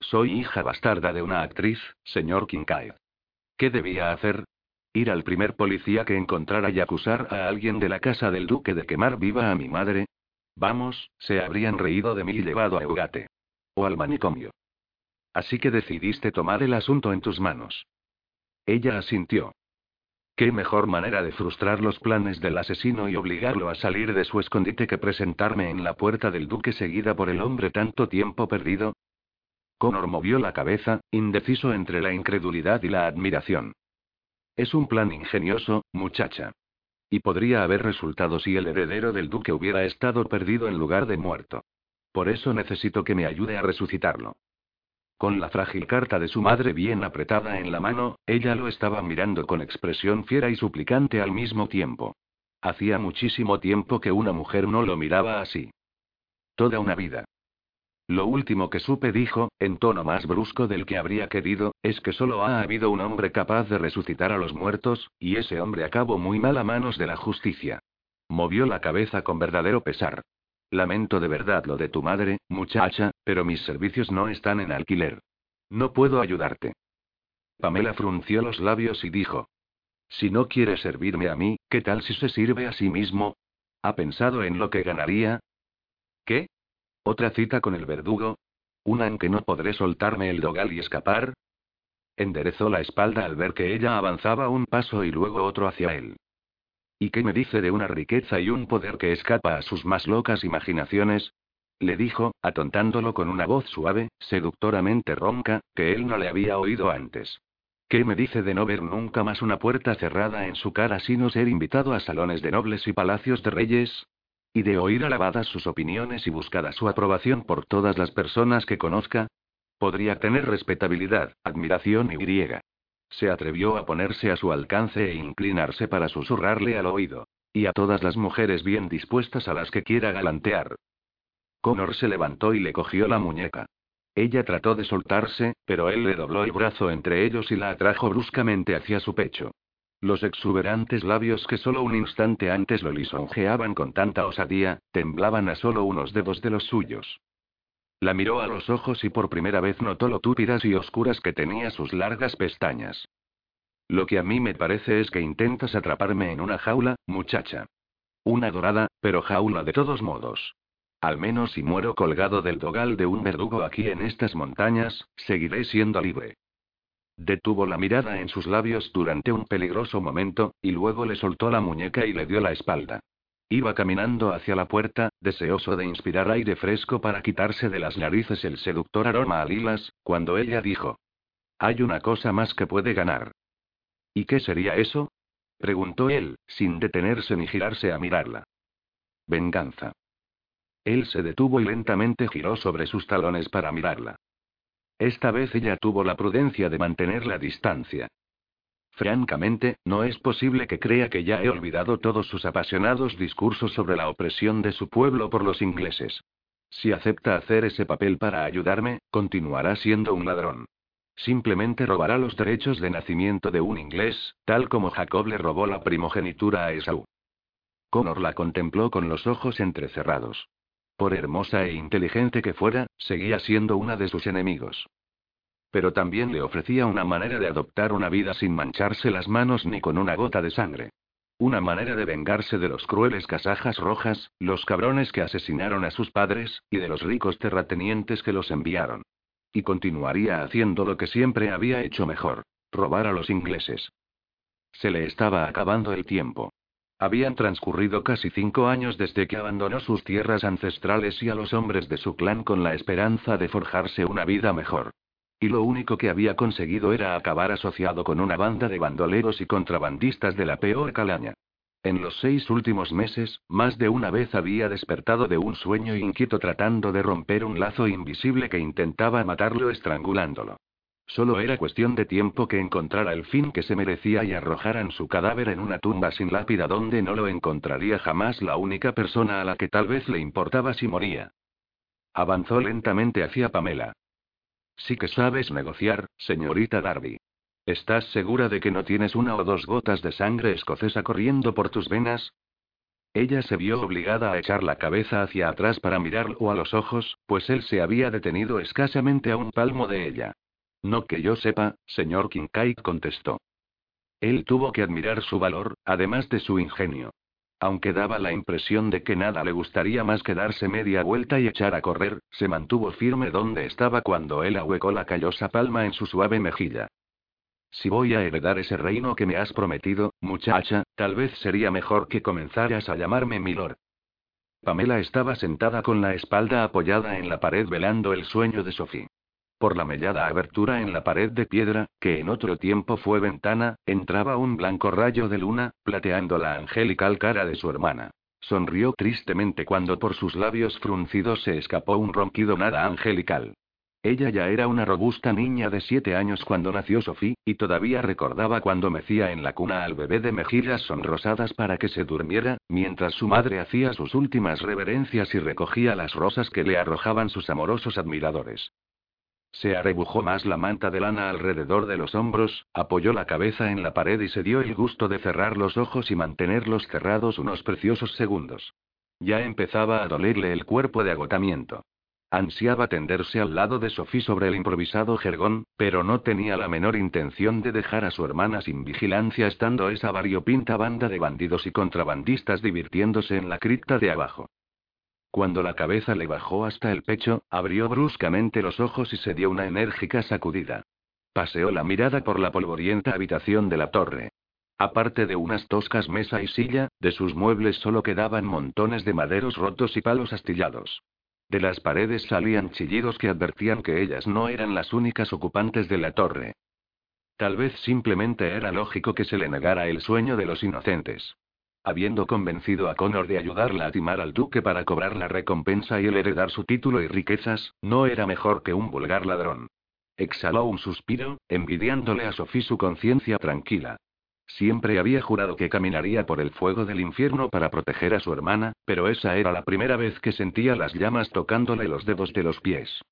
Soy hija bastarda de una actriz, señor Kincaid. ¿Qué debía hacer? Ir al primer policía que encontrara y acusar a alguien de la casa del duque de quemar viva a mi madre. Vamos, se habrían reído de mí y llevado a Eugate. O al manicomio. Así que decidiste tomar el asunto en tus manos. Ella asintió. ¿Qué mejor manera de frustrar los planes del asesino y obligarlo a salir de su escondite que presentarme en la puerta del duque seguida por el hombre tanto tiempo perdido? Connor movió la cabeza, indeciso entre la incredulidad y la admiración. Es un plan ingenioso, muchacha. Y podría haber resultado si el heredero del duque hubiera estado perdido en lugar de muerto. Por eso necesito que me ayude a resucitarlo. Con la frágil carta de su madre bien apretada en la mano, ella lo estaba mirando con expresión fiera y suplicante al mismo tiempo. Hacía muchísimo tiempo que una mujer no lo miraba así. Toda una vida. Lo último que supe dijo, en tono más brusco del que habría querido, es que solo ha habido un hombre capaz de resucitar a los muertos, y ese hombre acabó muy mal a manos de la justicia. Movió la cabeza con verdadero pesar. Lamento de verdad lo de tu madre, muchacha, pero mis servicios no están en alquiler. No puedo ayudarte. Pamela frunció los labios y dijo. Si no quiere servirme a mí, ¿qué tal si se sirve a sí mismo? ¿Ha pensado en lo que ganaría? ¿Qué? ¿Otra cita con el verdugo? ¿Una en que no podré soltarme el dogal y escapar? Enderezó la espalda al ver que ella avanzaba un paso y luego otro hacia él. ¿Y qué me dice de una riqueza y un poder que escapa a sus más locas imaginaciones? Le dijo, atontándolo con una voz suave, seductoramente ronca, que él no le había oído antes. ¿Qué me dice de no ver nunca más una puerta cerrada en su cara sino ser invitado a salones de nobles y palacios de reyes? Y de oír alabadas sus opiniones y buscada su aprobación por todas las personas que conozca. Podría tener respetabilidad, admiración y griega. Se atrevió a ponerse a su alcance e inclinarse para susurrarle al oído. Y a todas las mujeres bien dispuestas a las que quiera galantear. Connor se levantó y le cogió la muñeca. Ella trató de soltarse, pero él le dobló el brazo entre ellos y la atrajo bruscamente hacia su pecho. Los exuberantes labios que solo un instante antes lo lisonjeaban con tanta osadía, temblaban a solo unos dedos de los suyos. La miró a los ojos y por primera vez notó lo túpidas y oscuras que tenía sus largas pestañas. Lo que a mí me parece es que intentas atraparme en una jaula, muchacha. Una dorada, pero jaula de todos modos. Al menos si muero colgado del dogal de un verdugo aquí en estas montañas, seguiré siendo libre. Detuvo la mirada en sus labios durante un peligroso momento, y luego le soltó la muñeca y le dio la espalda. Iba caminando hacia la puerta, deseoso de inspirar aire fresco para quitarse de las narices el seductor aroma a lilas, cuando ella dijo. Hay una cosa más que puede ganar. ¿Y qué sería eso? preguntó él, sin detenerse ni girarse a mirarla. Venganza. Él se detuvo y lentamente giró sobre sus talones para mirarla. Esta vez ella tuvo la prudencia de mantener la distancia. Francamente, no es posible que crea que ya he olvidado todos sus apasionados discursos sobre la opresión de su pueblo por los ingleses. Si acepta hacer ese papel para ayudarme, continuará siendo un ladrón. Simplemente robará los derechos de nacimiento de un inglés, tal como Jacob le robó la primogenitura a Esau. Connor la contempló con los ojos entrecerrados. Por hermosa e inteligente que fuera, seguía siendo una de sus enemigos. Pero también le ofrecía una manera de adoptar una vida sin mancharse las manos ni con una gota de sangre. Una manera de vengarse de los crueles casajas rojas, los cabrones que asesinaron a sus padres, y de los ricos terratenientes que los enviaron. Y continuaría haciendo lo que siempre había hecho mejor, robar a los ingleses. Se le estaba acabando el tiempo. Habían transcurrido casi cinco años desde que abandonó sus tierras ancestrales y a los hombres de su clan con la esperanza de forjarse una vida mejor. Y lo único que había conseguido era acabar asociado con una banda de bandoleros y contrabandistas de la peor calaña. En los seis últimos meses, más de una vez había despertado de un sueño inquieto tratando de romper un lazo invisible que intentaba matarlo estrangulándolo. Solo era cuestión de tiempo que encontrara el fin que se merecía y arrojaran su cadáver en una tumba sin lápida donde no lo encontraría jamás la única persona a la que tal vez le importaba si moría. Avanzó lentamente hacia Pamela. Sí que sabes negociar, señorita Darby. ¿Estás segura de que no tienes una o dos gotas de sangre escocesa corriendo por tus venas? Ella se vio obligada a echar la cabeza hacia atrás para mirarlo a los ojos, pues él se había detenido escasamente a un palmo de ella. No que yo sepa, señor Kincaid contestó. Él tuvo que admirar su valor, además de su ingenio. Aunque daba la impresión de que nada le gustaría más que darse media vuelta y echar a correr, se mantuvo firme donde estaba cuando él ahuecó la callosa palma en su suave mejilla. Si voy a heredar ese reino que me has prometido, muchacha, tal vez sería mejor que comenzaras a llamarme Milord. Pamela estaba sentada con la espalda apoyada en la pared velando el sueño de Sophie. Por la mellada abertura en la pared de piedra, que en otro tiempo fue ventana, entraba un blanco rayo de luna, plateando la angelical cara de su hermana. Sonrió tristemente cuando por sus labios fruncidos se escapó un ronquido nada angelical. Ella ya era una robusta niña de siete años cuando nació Sophie, y todavía recordaba cuando mecía en la cuna al bebé de mejillas sonrosadas para que se durmiera, mientras su madre hacía sus últimas reverencias y recogía las rosas que le arrojaban sus amorosos admiradores. Se arrebujó más la manta de lana alrededor de los hombros, apoyó la cabeza en la pared y se dio el gusto de cerrar los ojos y mantenerlos cerrados unos preciosos segundos. Ya empezaba a dolerle el cuerpo de agotamiento. Ansiaba tenderse al lado de Sophie sobre el improvisado jergón, pero no tenía la menor intención de dejar a su hermana sin vigilancia estando esa variopinta banda de bandidos y contrabandistas divirtiéndose en la cripta de abajo. Cuando la cabeza le bajó hasta el pecho, abrió bruscamente los ojos y se dio una enérgica sacudida. Paseó la mirada por la polvorienta habitación de la torre. Aparte de unas toscas mesa y silla, de sus muebles solo quedaban montones de maderos rotos y palos astillados. De las paredes salían chillidos que advertían que ellas no eran las únicas ocupantes de la torre. Tal vez simplemente era lógico que se le negara el sueño de los inocentes. Habiendo convencido a Connor de ayudarla a timar al duque para cobrar la recompensa y el heredar su título y riquezas, no era mejor que un vulgar ladrón. Exhaló un suspiro, envidiándole a Sophie su conciencia tranquila. Siempre había jurado que caminaría por el fuego del infierno para proteger a su hermana, pero esa era la primera vez que sentía las llamas tocándole los dedos de los pies.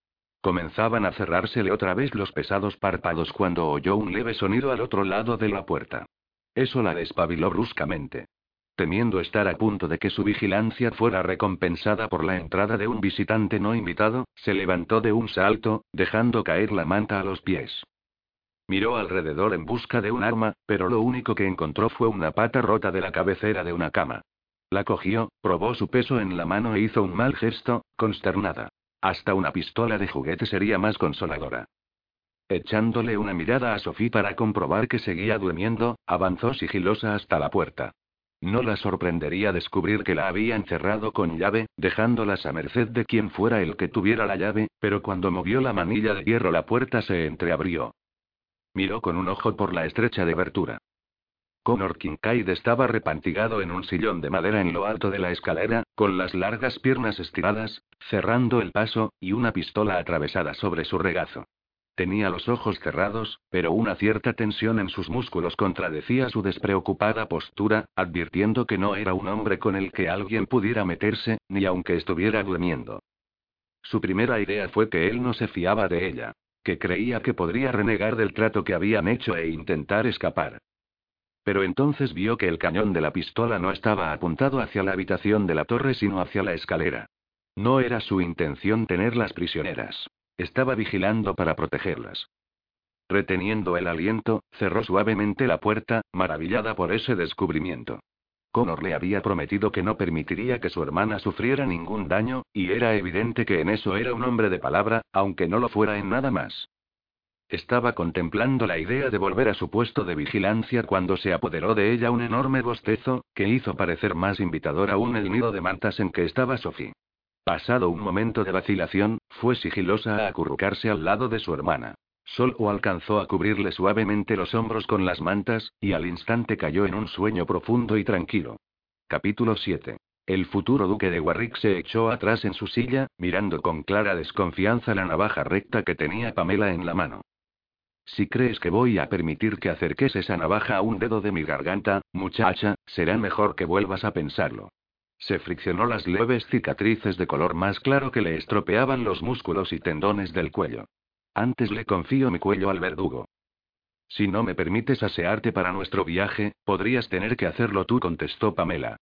Comenzaban a cerrársele otra vez los pesados párpados cuando oyó un leve sonido al otro lado de la puerta. Eso la despabiló bruscamente. Temiendo estar a punto de que su vigilancia fuera recompensada por la entrada de un visitante no invitado, se levantó de un salto, dejando caer la manta a los pies. Miró alrededor en busca de un arma, pero lo único que encontró fue una pata rota de la cabecera de una cama. La cogió, probó su peso en la mano e hizo un mal gesto, consternada. Hasta una pistola de juguete sería más consoladora. Echándole una mirada a Sophie para comprobar que seguía durmiendo, avanzó sigilosa hasta la puerta. No la sorprendería descubrir que la había encerrado con llave, dejándolas a merced de quien fuera el que tuviera la llave, pero cuando movió la manilla de hierro la puerta se entreabrió. Miró con un ojo por la estrecha de abertura. Connor Kincaid estaba repantigado en un sillón de madera en lo alto de la escalera, con las largas piernas estiradas, cerrando el paso, y una pistola atravesada sobre su regazo. Tenía los ojos cerrados, pero una cierta tensión en sus músculos contradecía su despreocupada postura, advirtiendo que no era un hombre con el que alguien pudiera meterse, ni aunque estuviera durmiendo. Su primera idea fue que él no se fiaba de ella que creía que podría renegar del trato que habían hecho e intentar escapar. Pero entonces vio que el cañón de la pistola no estaba apuntado hacia la habitación de la torre sino hacia la escalera. No era su intención tenerlas prisioneras. Estaba vigilando para protegerlas. Reteniendo el aliento, cerró suavemente la puerta, maravillada por ese descubrimiento. Connor le había prometido que no permitiría que su hermana sufriera ningún daño, y era evidente que en eso era un hombre de palabra, aunque no lo fuera en nada más. Estaba contemplando la idea de volver a su puesto de vigilancia cuando se apoderó de ella un enorme bostezo, que hizo parecer más invitador aún el nido de mantas en que estaba Sophie. Pasado un momento de vacilación, fue sigilosa a acurrucarse al lado de su hermana. Solo alcanzó a cubrirle suavemente los hombros con las mantas, y al instante cayó en un sueño profundo y tranquilo. Capítulo 7. El futuro duque de Warwick se echó atrás en su silla, mirando con clara desconfianza la navaja recta que tenía Pamela en la mano. Si crees que voy a permitir que acerques esa navaja a un dedo de mi garganta, muchacha, será mejor que vuelvas a pensarlo. Se friccionó las leves cicatrices de color más claro que le estropeaban los músculos y tendones del cuello. Antes le confío mi cuello al verdugo. Si no me permites asearte para nuestro viaje, podrías tener que hacerlo tú, contestó Pamela.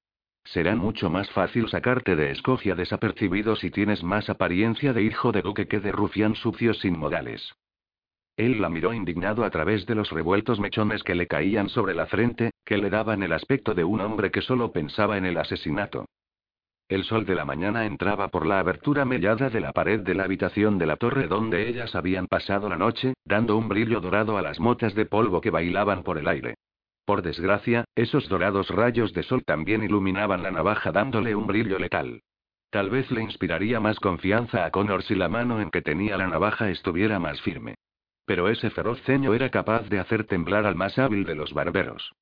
Será mucho más fácil sacarte de Escocia desapercibido si tienes más apariencia de hijo de duque que de rufián sucio sin modales. Él la miró indignado a través de los revueltos mechones que le caían sobre la frente, que le daban el aspecto de un hombre que solo pensaba en el asesinato. El sol de la mañana entraba por la abertura mellada de la pared de la habitación de la torre donde ellas habían pasado la noche, dando un brillo dorado a las motas de polvo que bailaban por el aire. Por desgracia, esos dorados rayos de sol también iluminaban la navaja dándole un brillo letal. Tal vez le inspiraría más confianza a Connor si la mano en que tenía la navaja estuviera más firme. Pero ese feroz ceño era capaz de hacer temblar al más hábil de los barberos.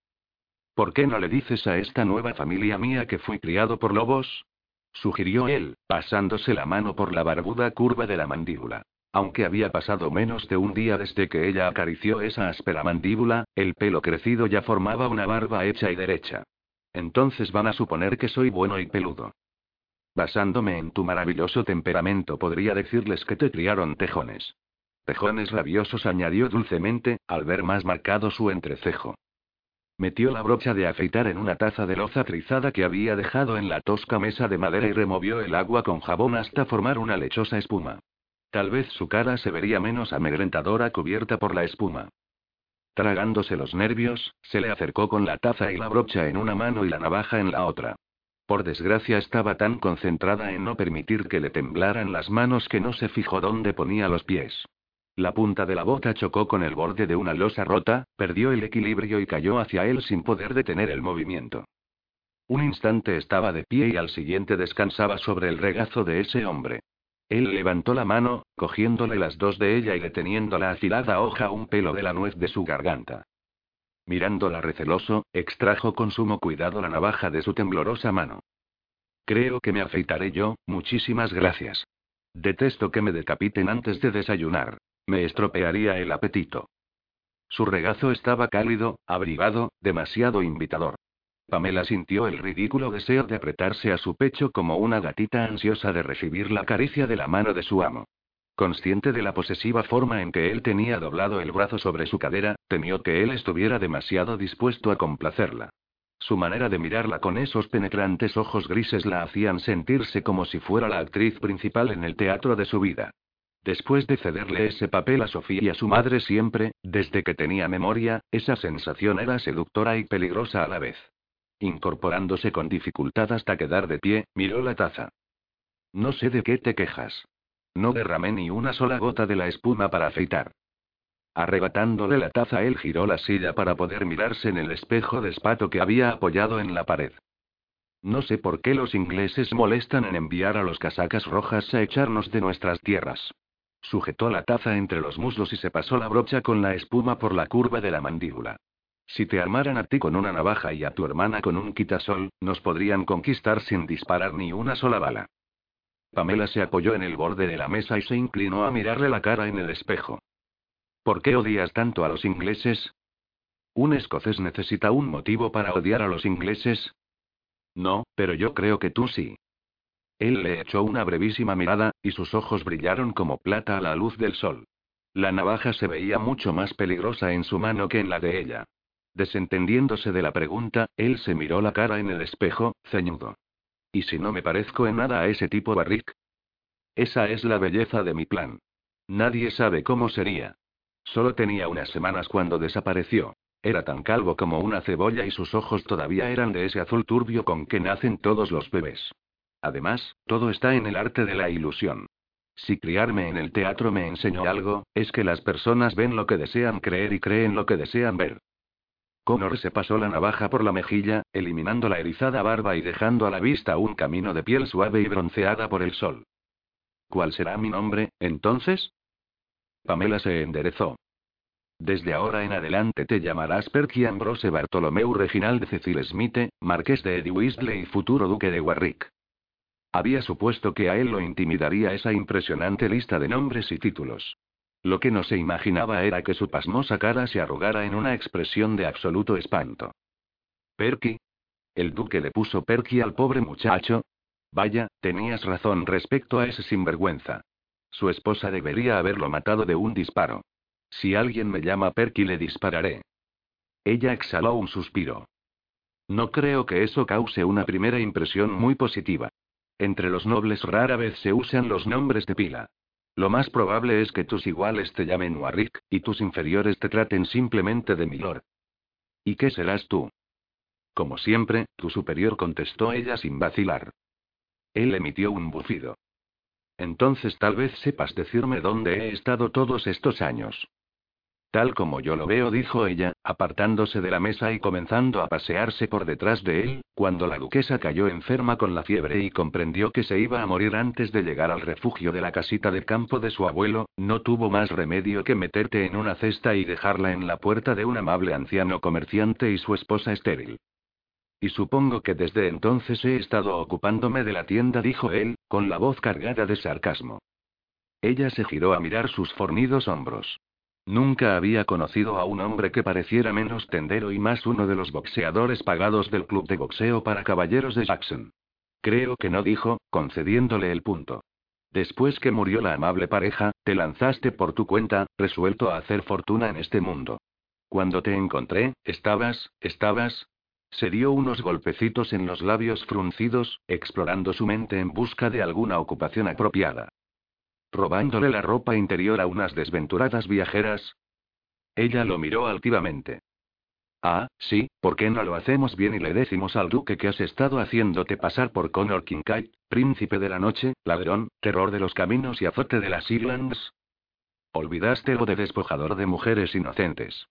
¿Por qué no le dices a esta nueva familia mía que fui criado por lobos? sugirió él, pasándose la mano por la barbuda curva de la mandíbula. Aunque había pasado menos de un día desde que ella acarició esa áspera mandíbula, el pelo crecido ya formaba una barba hecha y derecha. Entonces van a suponer que soy bueno y peludo. Basándome en tu maravilloso temperamento, podría decirles que te criaron tejones. Tejones rabiosos, añadió dulcemente, al ver más marcado su entrecejo. Metió la brocha de afeitar en una taza de loza trizada que había dejado en la tosca mesa de madera y removió el agua con jabón hasta formar una lechosa espuma. Tal vez su cara se vería menos amedrentadora cubierta por la espuma. Tragándose los nervios, se le acercó con la taza y la brocha en una mano y la navaja en la otra. Por desgracia estaba tan concentrada en no permitir que le temblaran las manos que no se fijó dónde ponía los pies. La punta de la bota chocó con el borde de una losa rota, perdió el equilibrio y cayó hacia él sin poder detener el movimiento. Un instante estaba de pie y al siguiente descansaba sobre el regazo de ese hombre. Él levantó la mano, cogiéndole las dos de ella y deteniendo la afilada hoja un pelo de la nuez de su garganta. Mirándola receloso, extrajo con sumo cuidado la navaja de su temblorosa mano. Creo que me afeitaré yo, muchísimas gracias. Detesto que me decapiten antes de desayunar. Me estropearía el apetito. Su regazo estaba cálido, abrigado, demasiado invitador. Pamela sintió el ridículo deseo de apretarse a su pecho como una gatita ansiosa de recibir la caricia de la mano de su amo. Consciente de la posesiva forma en que él tenía doblado el brazo sobre su cadera, temió que él estuviera demasiado dispuesto a complacerla. Su manera de mirarla con esos penetrantes ojos grises la hacían sentirse como si fuera la actriz principal en el teatro de su vida. Después de cederle ese papel a Sofía y a su madre siempre, desde que tenía memoria, esa sensación era seductora y peligrosa a la vez. Incorporándose con dificultad hasta quedar de pie, miró la taza. No sé de qué te quejas. No derramé ni una sola gota de la espuma para afeitar. Arrebatándole la taza, él giró la silla para poder mirarse en el espejo de espato que había apoyado en la pared. No sé por qué los ingleses molestan en enviar a los casacas rojas a echarnos de nuestras tierras. Sujetó la taza entre los muslos y se pasó la brocha con la espuma por la curva de la mandíbula. Si te armaran a ti con una navaja y a tu hermana con un quitasol, nos podrían conquistar sin disparar ni una sola bala. Pamela se apoyó en el borde de la mesa y se inclinó a mirarle la cara en el espejo. ¿Por qué odias tanto a los ingleses? ¿Un escocés necesita un motivo para odiar a los ingleses? No, pero yo creo que tú sí. Él le echó una brevísima mirada, y sus ojos brillaron como plata a la luz del sol. La navaja se veía mucho más peligrosa en su mano que en la de ella. Desentendiéndose de la pregunta, él se miró la cara en el espejo, ceñudo. ¿Y si no me parezco en nada a ese tipo Barrick? Esa es la belleza de mi plan. Nadie sabe cómo sería. Solo tenía unas semanas cuando desapareció. Era tan calvo como una cebolla y sus ojos todavía eran de ese azul turbio con que nacen todos los bebés. Además, todo está en el arte de la ilusión. Si criarme en el teatro me enseñó algo, es que las personas ven lo que desean creer y creen lo que desean ver. Connor se pasó la navaja por la mejilla, eliminando la erizada barba y dejando a la vista un camino de piel suave y bronceada por el sol. ¿Cuál será mi nombre, entonces? Pamela se enderezó. Desde ahora en adelante te llamarás Perky Ambrose Bartolomeu Reginald Cecil Smith, marqués de Weasley y futuro duque de Warwick. Había supuesto que a él lo intimidaría esa impresionante lista de nombres y títulos. Lo que no se imaginaba era que su pasmosa cara se arrugara en una expresión de absoluto espanto. Perky. El duque le puso Perky al pobre muchacho. Vaya, tenías razón respecto a ese sinvergüenza. Su esposa debería haberlo matado de un disparo. Si alguien me llama Perky le dispararé. Ella exhaló un suspiro. No creo que eso cause una primera impresión muy positiva. Entre los nobles rara vez se usan los nombres de pila. Lo más probable es que tus iguales te llamen Warwick, y tus inferiores te traten simplemente de milord. ¿Y qué serás tú? Como siempre, tu superior contestó ella sin vacilar. Él emitió un bufido. Entonces tal vez sepas decirme dónde he estado todos estos años. Tal como yo lo veo, dijo ella, apartándose de la mesa y comenzando a pasearse por detrás de él, cuando la duquesa cayó enferma con la fiebre y comprendió que se iba a morir antes de llegar al refugio de la casita de campo de su abuelo, no tuvo más remedio que meterte en una cesta y dejarla en la puerta de un amable anciano comerciante y su esposa estéril. Y supongo que desde entonces he estado ocupándome de la tienda, dijo él, con la voz cargada de sarcasmo. Ella se giró a mirar sus fornidos hombros. Nunca había conocido a un hombre que pareciera menos tendero y más uno de los boxeadores pagados del club de boxeo para caballeros de Jackson. Creo que no dijo, concediéndole el punto. Después que murió la amable pareja, te lanzaste por tu cuenta, resuelto a hacer fortuna en este mundo. Cuando te encontré, estabas, estabas. Se dio unos golpecitos en los labios fruncidos, explorando su mente en busca de alguna ocupación apropiada robándole la ropa interior a unas desventuradas viajeras. Ella lo miró altivamente. Ah, sí, ¿por qué no lo hacemos bien y le decimos al duque que has estado haciéndote pasar por Connor Kincaid, príncipe de la noche, ladrón, terror de los caminos y azote de las Islands? Olvidaste lo de despojador de mujeres inocentes.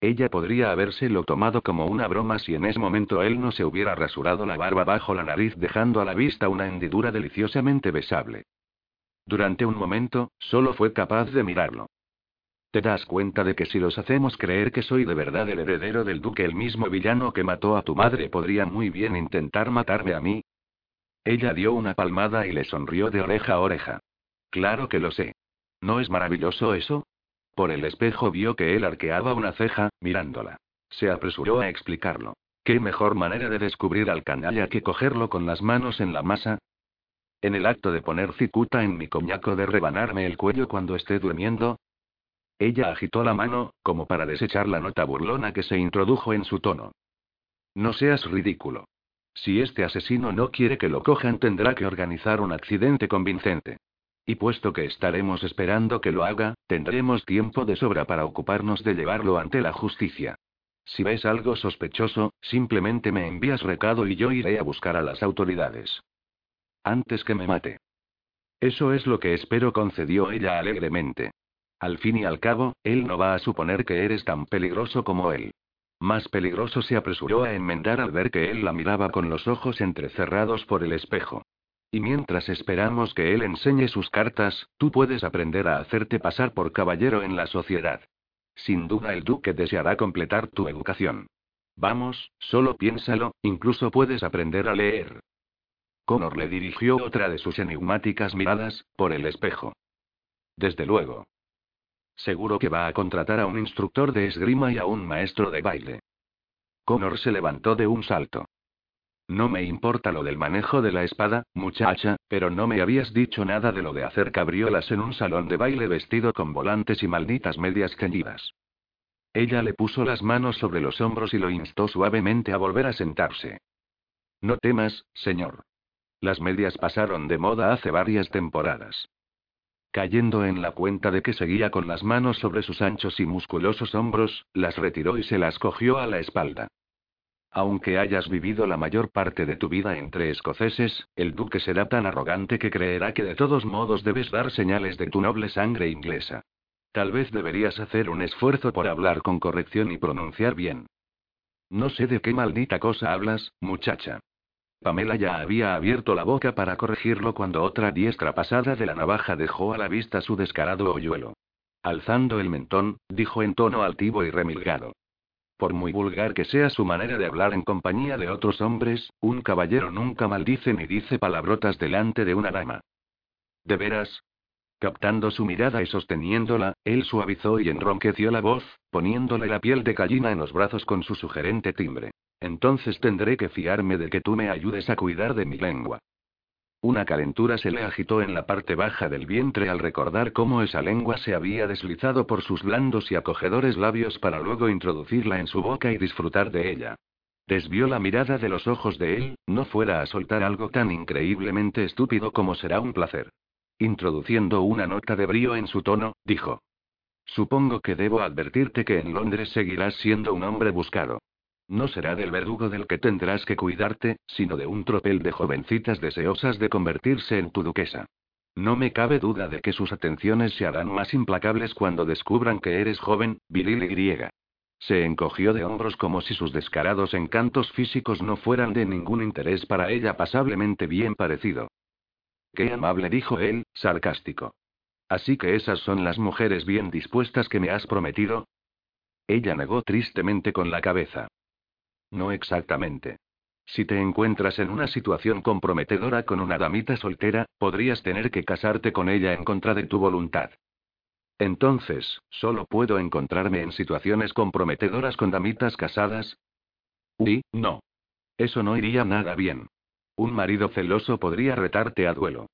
Ella podría habérselo tomado como una broma si en ese momento él no se hubiera rasurado la barba bajo la nariz dejando a la vista una hendidura deliciosamente besable. Durante un momento, solo fue capaz de mirarlo. ¿Te das cuenta de que si los hacemos creer que soy de verdad el heredero del duque, el mismo villano que mató a tu madre podría muy bien intentar matarme a mí? Ella dio una palmada y le sonrió de oreja a oreja. Claro que lo sé. ¿No es maravilloso eso? Por el espejo vio que él arqueaba una ceja, mirándola. Se apresuró a explicarlo. ¿Qué mejor manera de descubrir al canalla que cogerlo con las manos en la masa? En el acto de poner cicuta en mi coñaco de rebanarme el cuello cuando esté durmiendo. Ella agitó la mano, como para desechar la nota burlona que se introdujo en su tono. No seas ridículo. Si este asesino no quiere que lo cojan, tendrá que organizar un accidente convincente. Y puesto que estaremos esperando que lo haga, tendremos tiempo de sobra para ocuparnos de llevarlo ante la justicia. Si ves algo sospechoso, simplemente me envías recado y yo iré a buscar a las autoridades. Antes que me mate. Eso es lo que espero, concedió ella alegremente. Al fin y al cabo, él no va a suponer que eres tan peligroso como él. Más peligroso se apresuró a enmendar al ver que él la miraba con los ojos entrecerrados por el espejo. Y mientras esperamos que él enseñe sus cartas, tú puedes aprender a hacerte pasar por caballero en la sociedad. Sin duda el duque deseará completar tu educación. Vamos, solo piénsalo, incluso puedes aprender a leer. Connor le dirigió otra de sus enigmáticas miradas, por el espejo. Desde luego. Seguro que va a contratar a un instructor de esgrima y a un maestro de baile. Connor se levantó de un salto. No me importa lo del manejo de la espada, muchacha, pero no me habías dicho nada de lo de hacer cabriolas en un salón de baile vestido con volantes y malditas medias ceñidas. Ella le puso las manos sobre los hombros y lo instó suavemente a volver a sentarse. No temas, señor. Las medias pasaron de moda hace varias temporadas. Cayendo en la cuenta de que seguía con las manos sobre sus anchos y musculosos hombros, las retiró y se las cogió a la espalda. Aunque hayas vivido la mayor parte de tu vida entre escoceses, el duque será tan arrogante que creerá que de todos modos debes dar señales de tu noble sangre inglesa. Tal vez deberías hacer un esfuerzo por hablar con corrección y pronunciar bien. No sé de qué maldita cosa hablas, muchacha. Pamela ya había abierto la boca para corregirlo cuando otra diestra pasada de la navaja dejó a la vista su descarado hoyuelo. Alzando el mentón, dijo en tono altivo y remilgado. Por muy vulgar que sea su manera de hablar en compañía de otros hombres, un caballero nunca maldice ni dice palabrotas delante de una dama. ¿De veras? Captando su mirada y sosteniéndola, él suavizó y enronqueció la voz, poniéndole la piel de gallina en los brazos con su sugerente timbre. Entonces tendré que fiarme de que tú me ayudes a cuidar de mi lengua. Una calentura se le agitó en la parte baja del vientre al recordar cómo esa lengua se había deslizado por sus blandos y acogedores labios para luego introducirla en su boca y disfrutar de ella. Desvió la mirada de los ojos de él, no fuera a soltar algo tan increíblemente estúpido como será un placer. Introduciendo una nota de brío en su tono, dijo. Supongo que debo advertirte que en Londres seguirás siendo un hombre buscado. No será del verdugo del que tendrás que cuidarte, sino de un tropel de jovencitas deseosas de convertirse en tu duquesa. No me cabe duda de que sus atenciones se harán más implacables cuando descubran que eres joven, viril y griega. Se encogió de hombros como si sus descarados encantos físicos no fueran de ningún interés para ella pasablemente bien parecido. Qué amable dijo él, sarcástico. Así que esas son las mujeres bien dispuestas que me has prometido. Ella negó tristemente con la cabeza. No exactamente. Si te encuentras en una situación comprometedora con una damita soltera, podrías tener que casarte con ella en contra de tu voluntad. Entonces, ¿solo puedo encontrarme en situaciones comprometedoras con damitas casadas? Uy, no. Eso no iría nada bien. Un marido celoso podría retarte a duelo.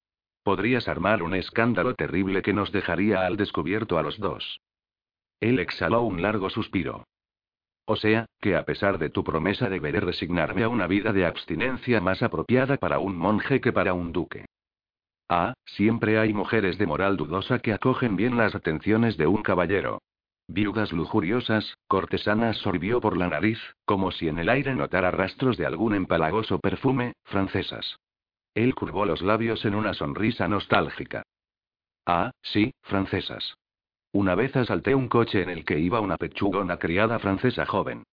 Podrías armar un escándalo terrible que nos dejaría al descubierto a los dos. Él exhaló un largo suspiro. O sea, que a pesar de tu promesa deberé resignarme a una vida de abstinencia más apropiada para un monje que para un duque. Ah, siempre hay mujeres de moral dudosa que acogen bien las atenciones de un caballero. Viudas lujuriosas, cortesanas sorbió por la nariz, como si en el aire notara rastros de algún empalagoso perfume, francesas. Él curvó los labios en una sonrisa nostálgica. Ah, sí, francesas. Una vez asalté un coche en el que iba una pechugona criada francesa joven.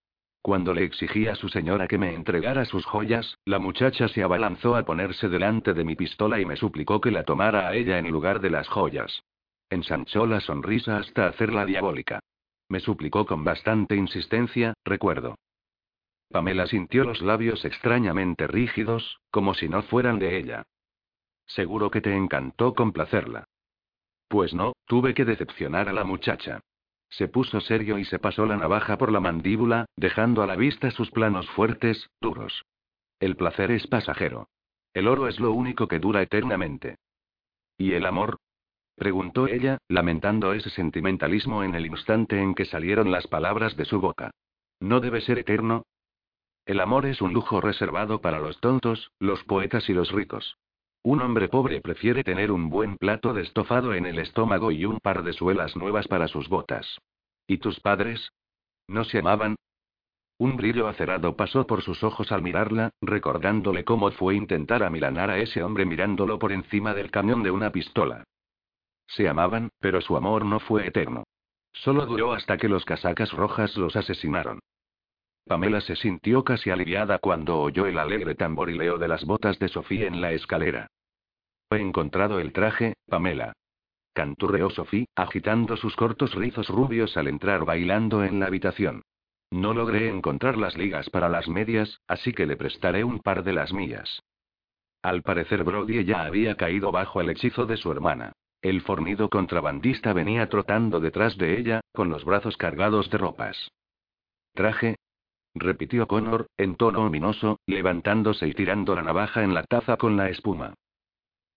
Cuando le exigí a su señora que me entregara sus joyas, la muchacha se abalanzó a ponerse delante de mi pistola y me suplicó que la tomara a ella en lugar de las joyas. Ensanchó la sonrisa hasta hacerla diabólica. Me suplicó con bastante insistencia, recuerdo. Pamela sintió los labios extrañamente rígidos, como si no fueran de ella. Seguro que te encantó complacerla. Pues no, tuve que decepcionar a la muchacha. Se puso serio y se pasó la navaja por la mandíbula, dejando a la vista sus planos fuertes, duros. El placer es pasajero. El oro es lo único que dura eternamente. ¿Y el amor? preguntó ella, lamentando ese sentimentalismo en el instante en que salieron las palabras de su boca. ¿No debe ser eterno? El amor es un lujo reservado para los tontos, los poetas y los ricos. Un hombre pobre prefiere tener un buen plato de estofado en el estómago y un par de suelas nuevas para sus botas. ¿Y tus padres? ¿No se amaban? Un brillo acerado pasó por sus ojos al mirarla, recordándole cómo fue intentar amilanar a ese hombre mirándolo por encima del cañón de una pistola. Se amaban, pero su amor no fue eterno. Solo duró hasta que los casacas rojas los asesinaron. Pamela se sintió casi aliviada cuando oyó el alegre tamborileo de las botas de Sofía en la escalera. He encontrado el traje, Pamela. Canturreó Sofía, agitando sus cortos rizos rubios al entrar bailando en la habitación. No logré encontrar las ligas para las medias, así que le prestaré un par de las mías. Al parecer Brody ya había caído bajo el hechizo de su hermana. El fornido contrabandista venía trotando detrás de ella, con los brazos cargados de ropas. Traje, repitió Connor, en tono ominoso, levantándose y tirando la navaja en la taza con la espuma.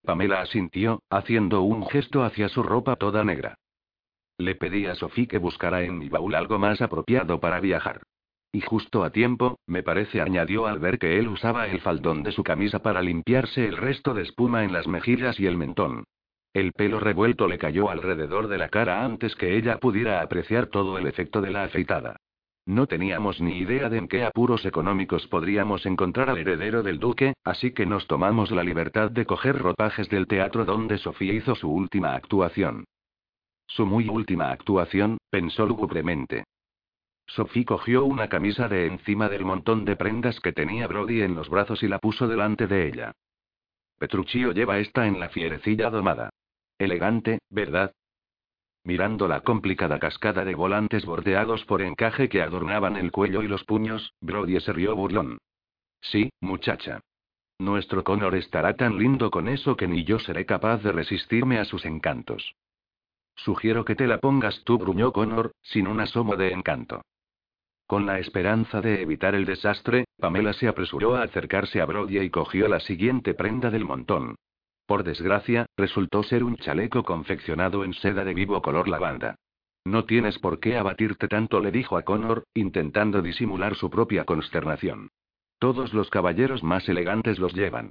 Pamela asintió, haciendo un gesto hacia su ropa toda negra. Le pedí a Sophie que buscara en mi baúl algo más apropiado para viajar. Y justo a tiempo, me parece, añadió al ver que él usaba el faldón de su camisa para limpiarse el resto de espuma en las mejillas y el mentón. El pelo revuelto le cayó alrededor de la cara antes que ella pudiera apreciar todo el efecto de la afeitada. No teníamos ni idea de en qué apuros económicos podríamos encontrar al heredero del duque, así que nos tomamos la libertad de coger ropajes del teatro donde Sofía hizo su última actuación. Su muy última actuación, pensó lúgubremente. Sofía cogió una camisa de encima del montón de prendas que tenía Brody en los brazos y la puso delante de ella. Petruccio lleva esta en la fierecilla domada. Elegante, ¿verdad? Mirando la complicada cascada de volantes bordeados por encaje que adornaban el cuello y los puños, Brody se rió burlón. Sí, muchacha. Nuestro Connor estará tan lindo con eso que ni yo seré capaz de resistirme a sus encantos. Sugiero que te la pongas tú, gruñó Connor, sin un asomo de encanto. Con la esperanza de evitar el desastre, Pamela se apresuró a acercarse a Brody y cogió la siguiente prenda del montón. Por desgracia, resultó ser un chaleco confeccionado en seda de vivo color lavanda. No tienes por qué abatirte tanto, le dijo a Connor, intentando disimular su propia consternación. Todos los caballeros más elegantes los llevan.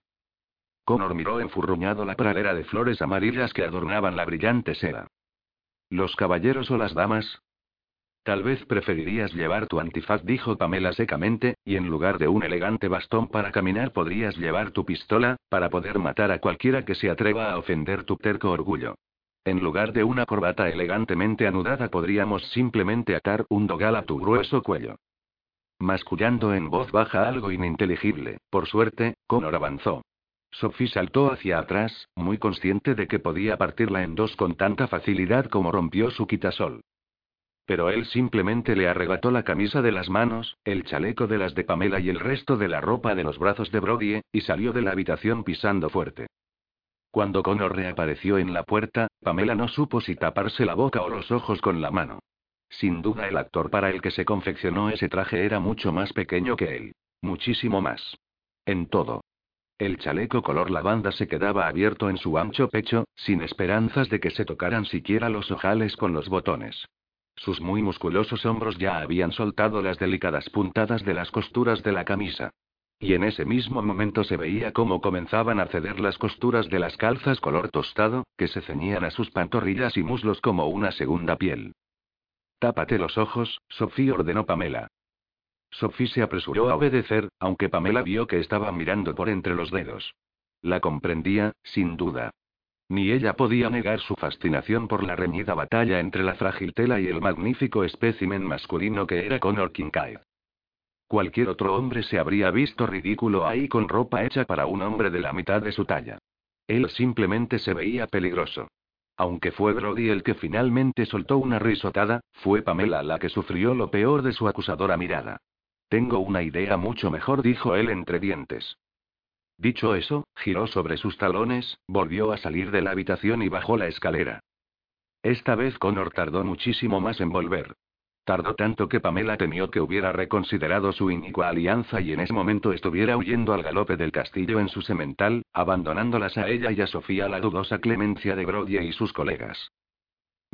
Connor miró enfurruñado la pradera de flores amarillas que adornaban la brillante seda. ¿Los caballeros o las damas? Tal vez preferirías llevar tu antifaz, dijo Pamela secamente, y en lugar de un elegante bastón para caminar podrías llevar tu pistola, para poder matar a cualquiera que se atreva a ofender tu terco orgullo. En lugar de una corbata elegantemente anudada podríamos simplemente atar un dogal a tu grueso cuello. Mascullando en voz baja algo ininteligible, por suerte, Connor avanzó. Sophie saltó hacia atrás, muy consciente de que podía partirla en dos con tanta facilidad como rompió su quitasol. Pero él simplemente le arrebató la camisa de las manos, el chaleco de las de Pamela y el resto de la ropa de los brazos de Brody, y salió de la habitación pisando fuerte. Cuando Connor reapareció en la puerta, Pamela no supo si taparse la boca o los ojos con la mano. Sin duda el actor para el que se confeccionó ese traje era mucho más pequeño que él. Muchísimo más. En todo. El chaleco color lavanda se quedaba abierto en su ancho pecho, sin esperanzas de que se tocaran siquiera los ojales con los botones. Sus muy musculosos hombros ya habían soltado las delicadas puntadas de las costuras de la camisa. Y en ese mismo momento se veía cómo comenzaban a ceder las costuras de las calzas color tostado, que se ceñían a sus pantorrillas y muslos como una segunda piel. Tápate los ojos, Sofía ordenó Pamela. Sophie se apresuró a obedecer, aunque Pamela vio que estaba mirando por entre los dedos. La comprendía, sin duda. Ni ella podía negar su fascinación por la reñida batalla entre la frágil tela y el magnífico espécimen masculino que era Connor Kincaid. Cualquier otro hombre se habría visto ridículo ahí con ropa hecha para un hombre de la mitad de su talla. Él simplemente se veía peligroso. Aunque fue Brody el que finalmente soltó una risotada, fue Pamela la que sufrió lo peor de su acusadora mirada. Tengo una idea mucho mejor, dijo él entre dientes. Dicho eso, giró sobre sus talones, volvió a salir de la habitación y bajó la escalera. Esta vez Connor tardó muchísimo más en volver. Tardó tanto que Pamela temió que hubiera reconsiderado su inicua alianza y en ese momento estuviera huyendo al galope del castillo en su semental, abandonándolas a ella y a Sofía la dudosa clemencia de Brody y sus colegas.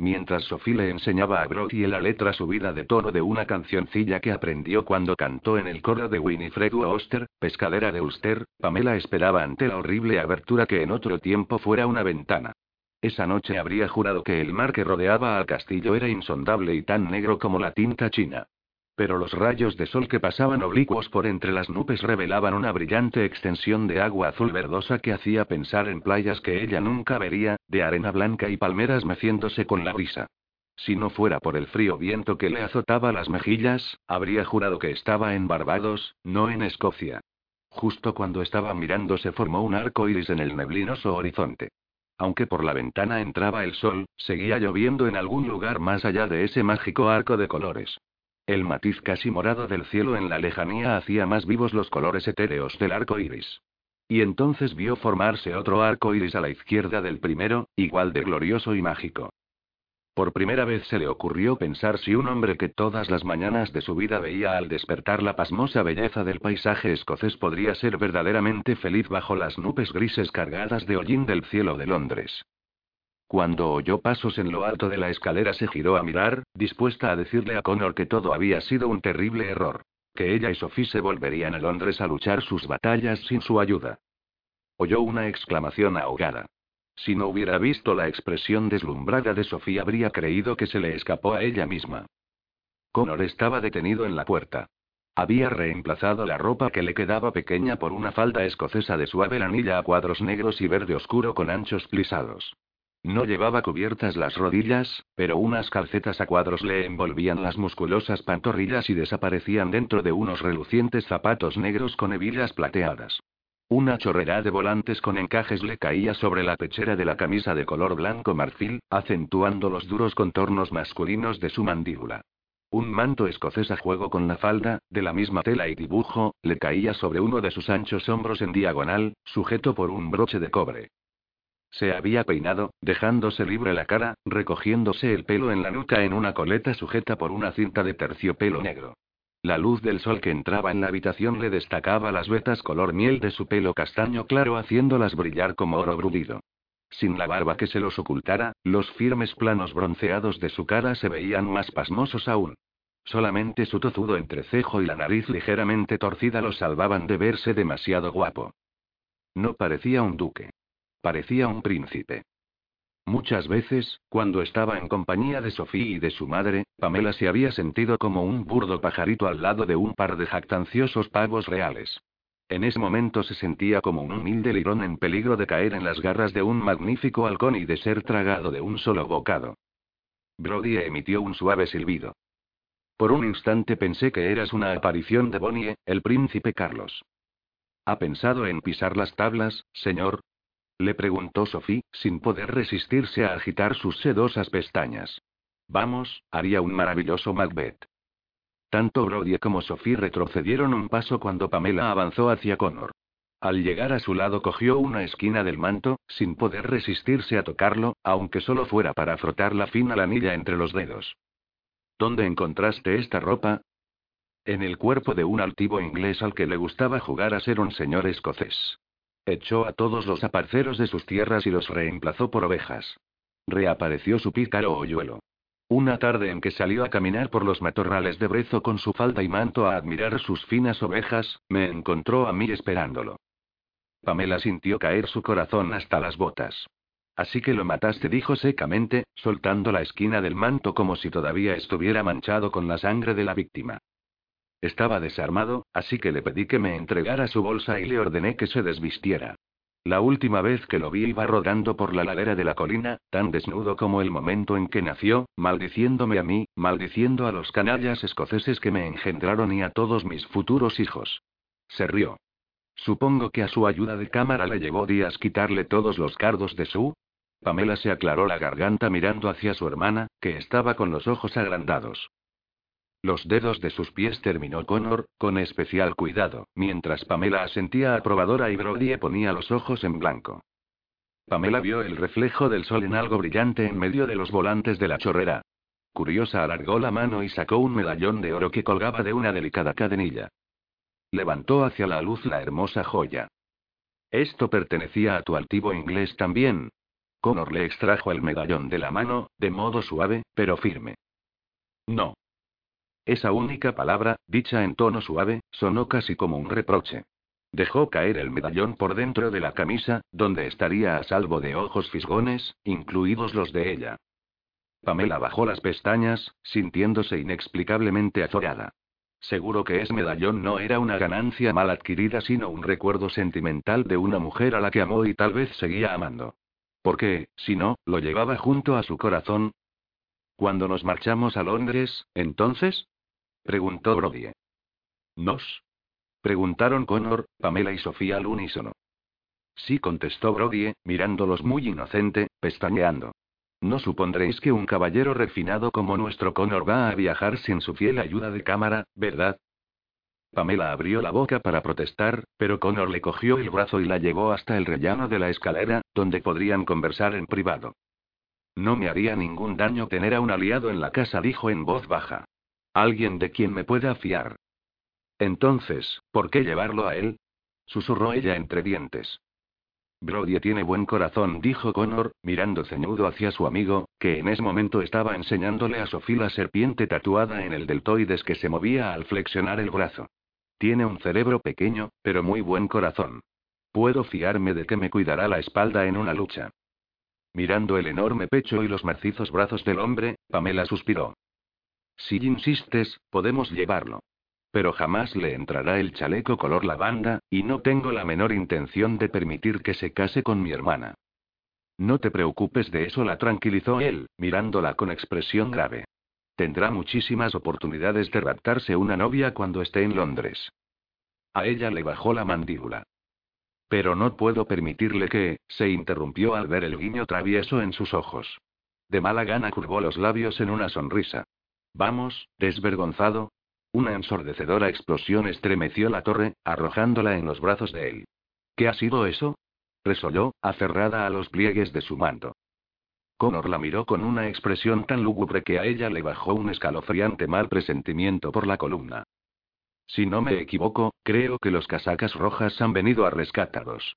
Mientras Sophie le enseñaba a Brody la letra subida de tono de una cancioncilla que aprendió cuando cantó en el coro de Winifred Oster, pescadera de Ulster, Pamela esperaba ante la horrible abertura que en otro tiempo fuera una ventana. Esa noche habría jurado que el mar que rodeaba al castillo era insondable y tan negro como la tinta china. Pero los rayos de sol que pasaban oblicuos por entre las nubes revelaban una brillante extensión de agua azul verdosa que hacía pensar en playas que ella nunca vería, de arena blanca y palmeras meciéndose con la brisa. Si no fuera por el frío viento que le azotaba las mejillas, habría jurado que estaba en Barbados, no en Escocia. Justo cuando estaba mirando se formó un arco iris en el neblinoso horizonte. Aunque por la ventana entraba el sol, seguía lloviendo en algún lugar más allá de ese mágico arco de colores. El matiz casi morado del cielo en la lejanía hacía más vivos los colores etéreos del arco iris. Y entonces vio formarse otro arco iris a la izquierda del primero, igual de glorioso y mágico. Por primera vez se le ocurrió pensar si un hombre que todas las mañanas de su vida veía al despertar la pasmosa belleza del paisaje escocés podría ser verdaderamente feliz bajo las nubes grises cargadas de hollín del cielo de Londres. Cuando oyó pasos en lo alto de la escalera se giró a mirar, dispuesta a decirle a Connor que todo había sido un terrible error. Que ella y Sophie se volverían a Londres a luchar sus batallas sin su ayuda. Oyó una exclamación ahogada. Si no hubiera visto la expresión deslumbrada de Sofía habría creído que se le escapó a ella misma. Connor estaba detenido en la puerta. Había reemplazado la ropa que le quedaba pequeña por una falda escocesa de suave lanilla a cuadros negros y verde oscuro con anchos plisados. No llevaba cubiertas las rodillas, pero unas calcetas a cuadros le envolvían las musculosas pantorrillas y desaparecían dentro de unos relucientes zapatos negros con hebillas plateadas. Una chorrera de volantes con encajes le caía sobre la pechera de la camisa de color blanco marfil, acentuando los duros contornos masculinos de su mandíbula. Un manto escocés a juego con la falda, de la misma tela y dibujo, le caía sobre uno de sus anchos hombros en diagonal, sujeto por un broche de cobre. Se había peinado, dejándose libre la cara, recogiéndose el pelo en la nuca en una coleta sujeta por una cinta de terciopelo negro. La luz del sol que entraba en la habitación le destacaba las vetas color miel de su pelo castaño claro haciéndolas brillar como oro brudido. Sin la barba que se los ocultara, los firmes planos bronceados de su cara se veían más pasmosos aún. Solamente su tozudo entrecejo y la nariz ligeramente torcida lo salvaban de verse demasiado guapo. No parecía un duque. Parecía un príncipe. Muchas veces, cuando estaba en compañía de Sofía y de su madre, Pamela se había sentido como un burdo pajarito al lado de un par de jactanciosos pavos reales. En ese momento se sentía como un humilde lirón en peligro de caer en las garras de un magnífico halcón y de ser tragado de un solo bocado. Brody emitió un suave silbido. Por un instante pensé que eras una aparición de Bonnie, el príncipe Carlos. ¿Ha pensado en pisar las tablas, señor? Le preguntó Sophie, sin poder resistirse a agitar sus sedosas pestañas. Vamos, haría un maravilloso Macbeth. Tanto Brody como Sophie retrocedieron un paso cuando Pamela avanzó hacia Connor. Al llegar a su lado cogió una esquina del manto, sin poder resistirse a tocarlo, aunque solo fuera para frotar la fina lanilla entre los dedos. ¿Dónde encontraste esta ropa? En el cuerpo de un altivo inglés al que le gustaba jugar a ser un señor escocés. Echó a todos los aparceros de sus tierras y los reemplazó por ovejas. Reapareció su pícaro hoyuelo. Una tarde en que salió a caminar por los matorrales de Brezo con su falda y manto a admirar sus finas ovejas, me encontró a mí esperándolo. Pamela sintió caer su corazón hasta las botas. Así que lo mataste, dijo secamente, soltando la esquina del manto como si todavía estuviera manchado con la sangre de la víctima. Estaba desarmado, así que le pedí que me entregara su bolsa y le ordené que se desvistiera. La última vez que lo vi iba rodando por la ladera de la colina, tan desnudo como el momento en que nació, maldiciéndome a mí, maldiciendo a los canallas escoceses que me engendraron y a todos mis futuros hijos. Se rió. Supongo que a su ayuda de cámara le llevó días quitarle todos los cardos de su. Pamela se aclaró la garganta mirando hacia su hermana, que estaba con los ojos agrandados. Los dedos de sus pies terminó Connor, con especial cuidado, mientras Pamela asentía aprobadora y Brody ponía los ojos en blanco. Pamela vio el reflejo del sol en algo brillante en medio de los volantes de la chorrera. Curiosa alargó la mano y sacó un medallón de oro que colgaba de una delicada cadenilla. Levantó hacia la luz la hermosa joya. Esto pertenecía a tu altivo inglés también. Connor le extrajo el medallón de la mano, de modo suave, pero firme. No. Esa única palabra, dicha en tono suave, sonó casi como un reproche. Dejó caer el medallón por dentro de la camisa, donde estaría a salvo de ojos fisgones, incluidos los de ella. Pamela bajó las pestañas, sintiéndose inexplicablemente azorada. Seguro que ese medallón no era una ganancia mal adquirida, sino un recuerdo sentimental de una mujer a la que amó y tal vez seguía amando. Porque, si no, lo llevaba junto a su corazón. Cuando nos marchamos a Londres, entonces, Preguntó Brody. ¿Nos? Preguntaron Connor, Pamela y Sofía al unísono. Sí, contestó Brody, mirándolos muy inocente, pestañeando. No supondréis que un caballero refinado como nuestro Connor va a viajar sin su fiel ayuda de cámara, ¿verdad? Pamela abrió la boca para protestar, pero Connor le cogió el brazo y la llevó hasta el rellano de la escalera, donde podrían conversar en privado. No me haría ningún daño tener a un aliado en la casa, dijo en voz baja. Alguien de quien me pueda fiar. Entonces, ¿por qué llevarlo a él? susurró ella entre dientes. Brody tiene buen corazón, dijo Connor, mirando ceñudo hacia su amigo, que en ese momento estaba enseñándole a Sophie la serpiente tatuada en el deltoides que se movía al flexionar el brazo. Tiene un cerebro pequeño, pero muy buen corazón. Puedo fiarme de que me cuidará la espalda en una lucha. Mirando el enorme pecho y los macizos brazos del hombre, Pamela suspiró. Si insistes, podemos llevarlo. Pero jamás le entrará el chaleco color lavanda, y no tengo la menor intención de permitir que se case con mi hermana. No te preocupes de eso, la tranquilizó él, mirándola con expresión grave. Tendrá muchísimas oportunidades de raptarse una novia cuando esté en Londres. A ella le bajó la mandíbula. Pero no puedo permitirle que, se interrumpió al ver el guiño travieso en sus ojos. De mala gana curvó los labios en una sonrisa. Vamos, desvergonzado. Una ensordecedora explosión estremeció la torre, arrojándola en los brazos de él. ¿Qué ha sido eso? resolló, aferrada a los pliegues de su manto. Connor la miró con una expresión tan lúgubre que a ella le bajó un escalofriante mal presentimiento por la columna. Si no me equivoco, creo que los casacas rojas han venido a rescataros.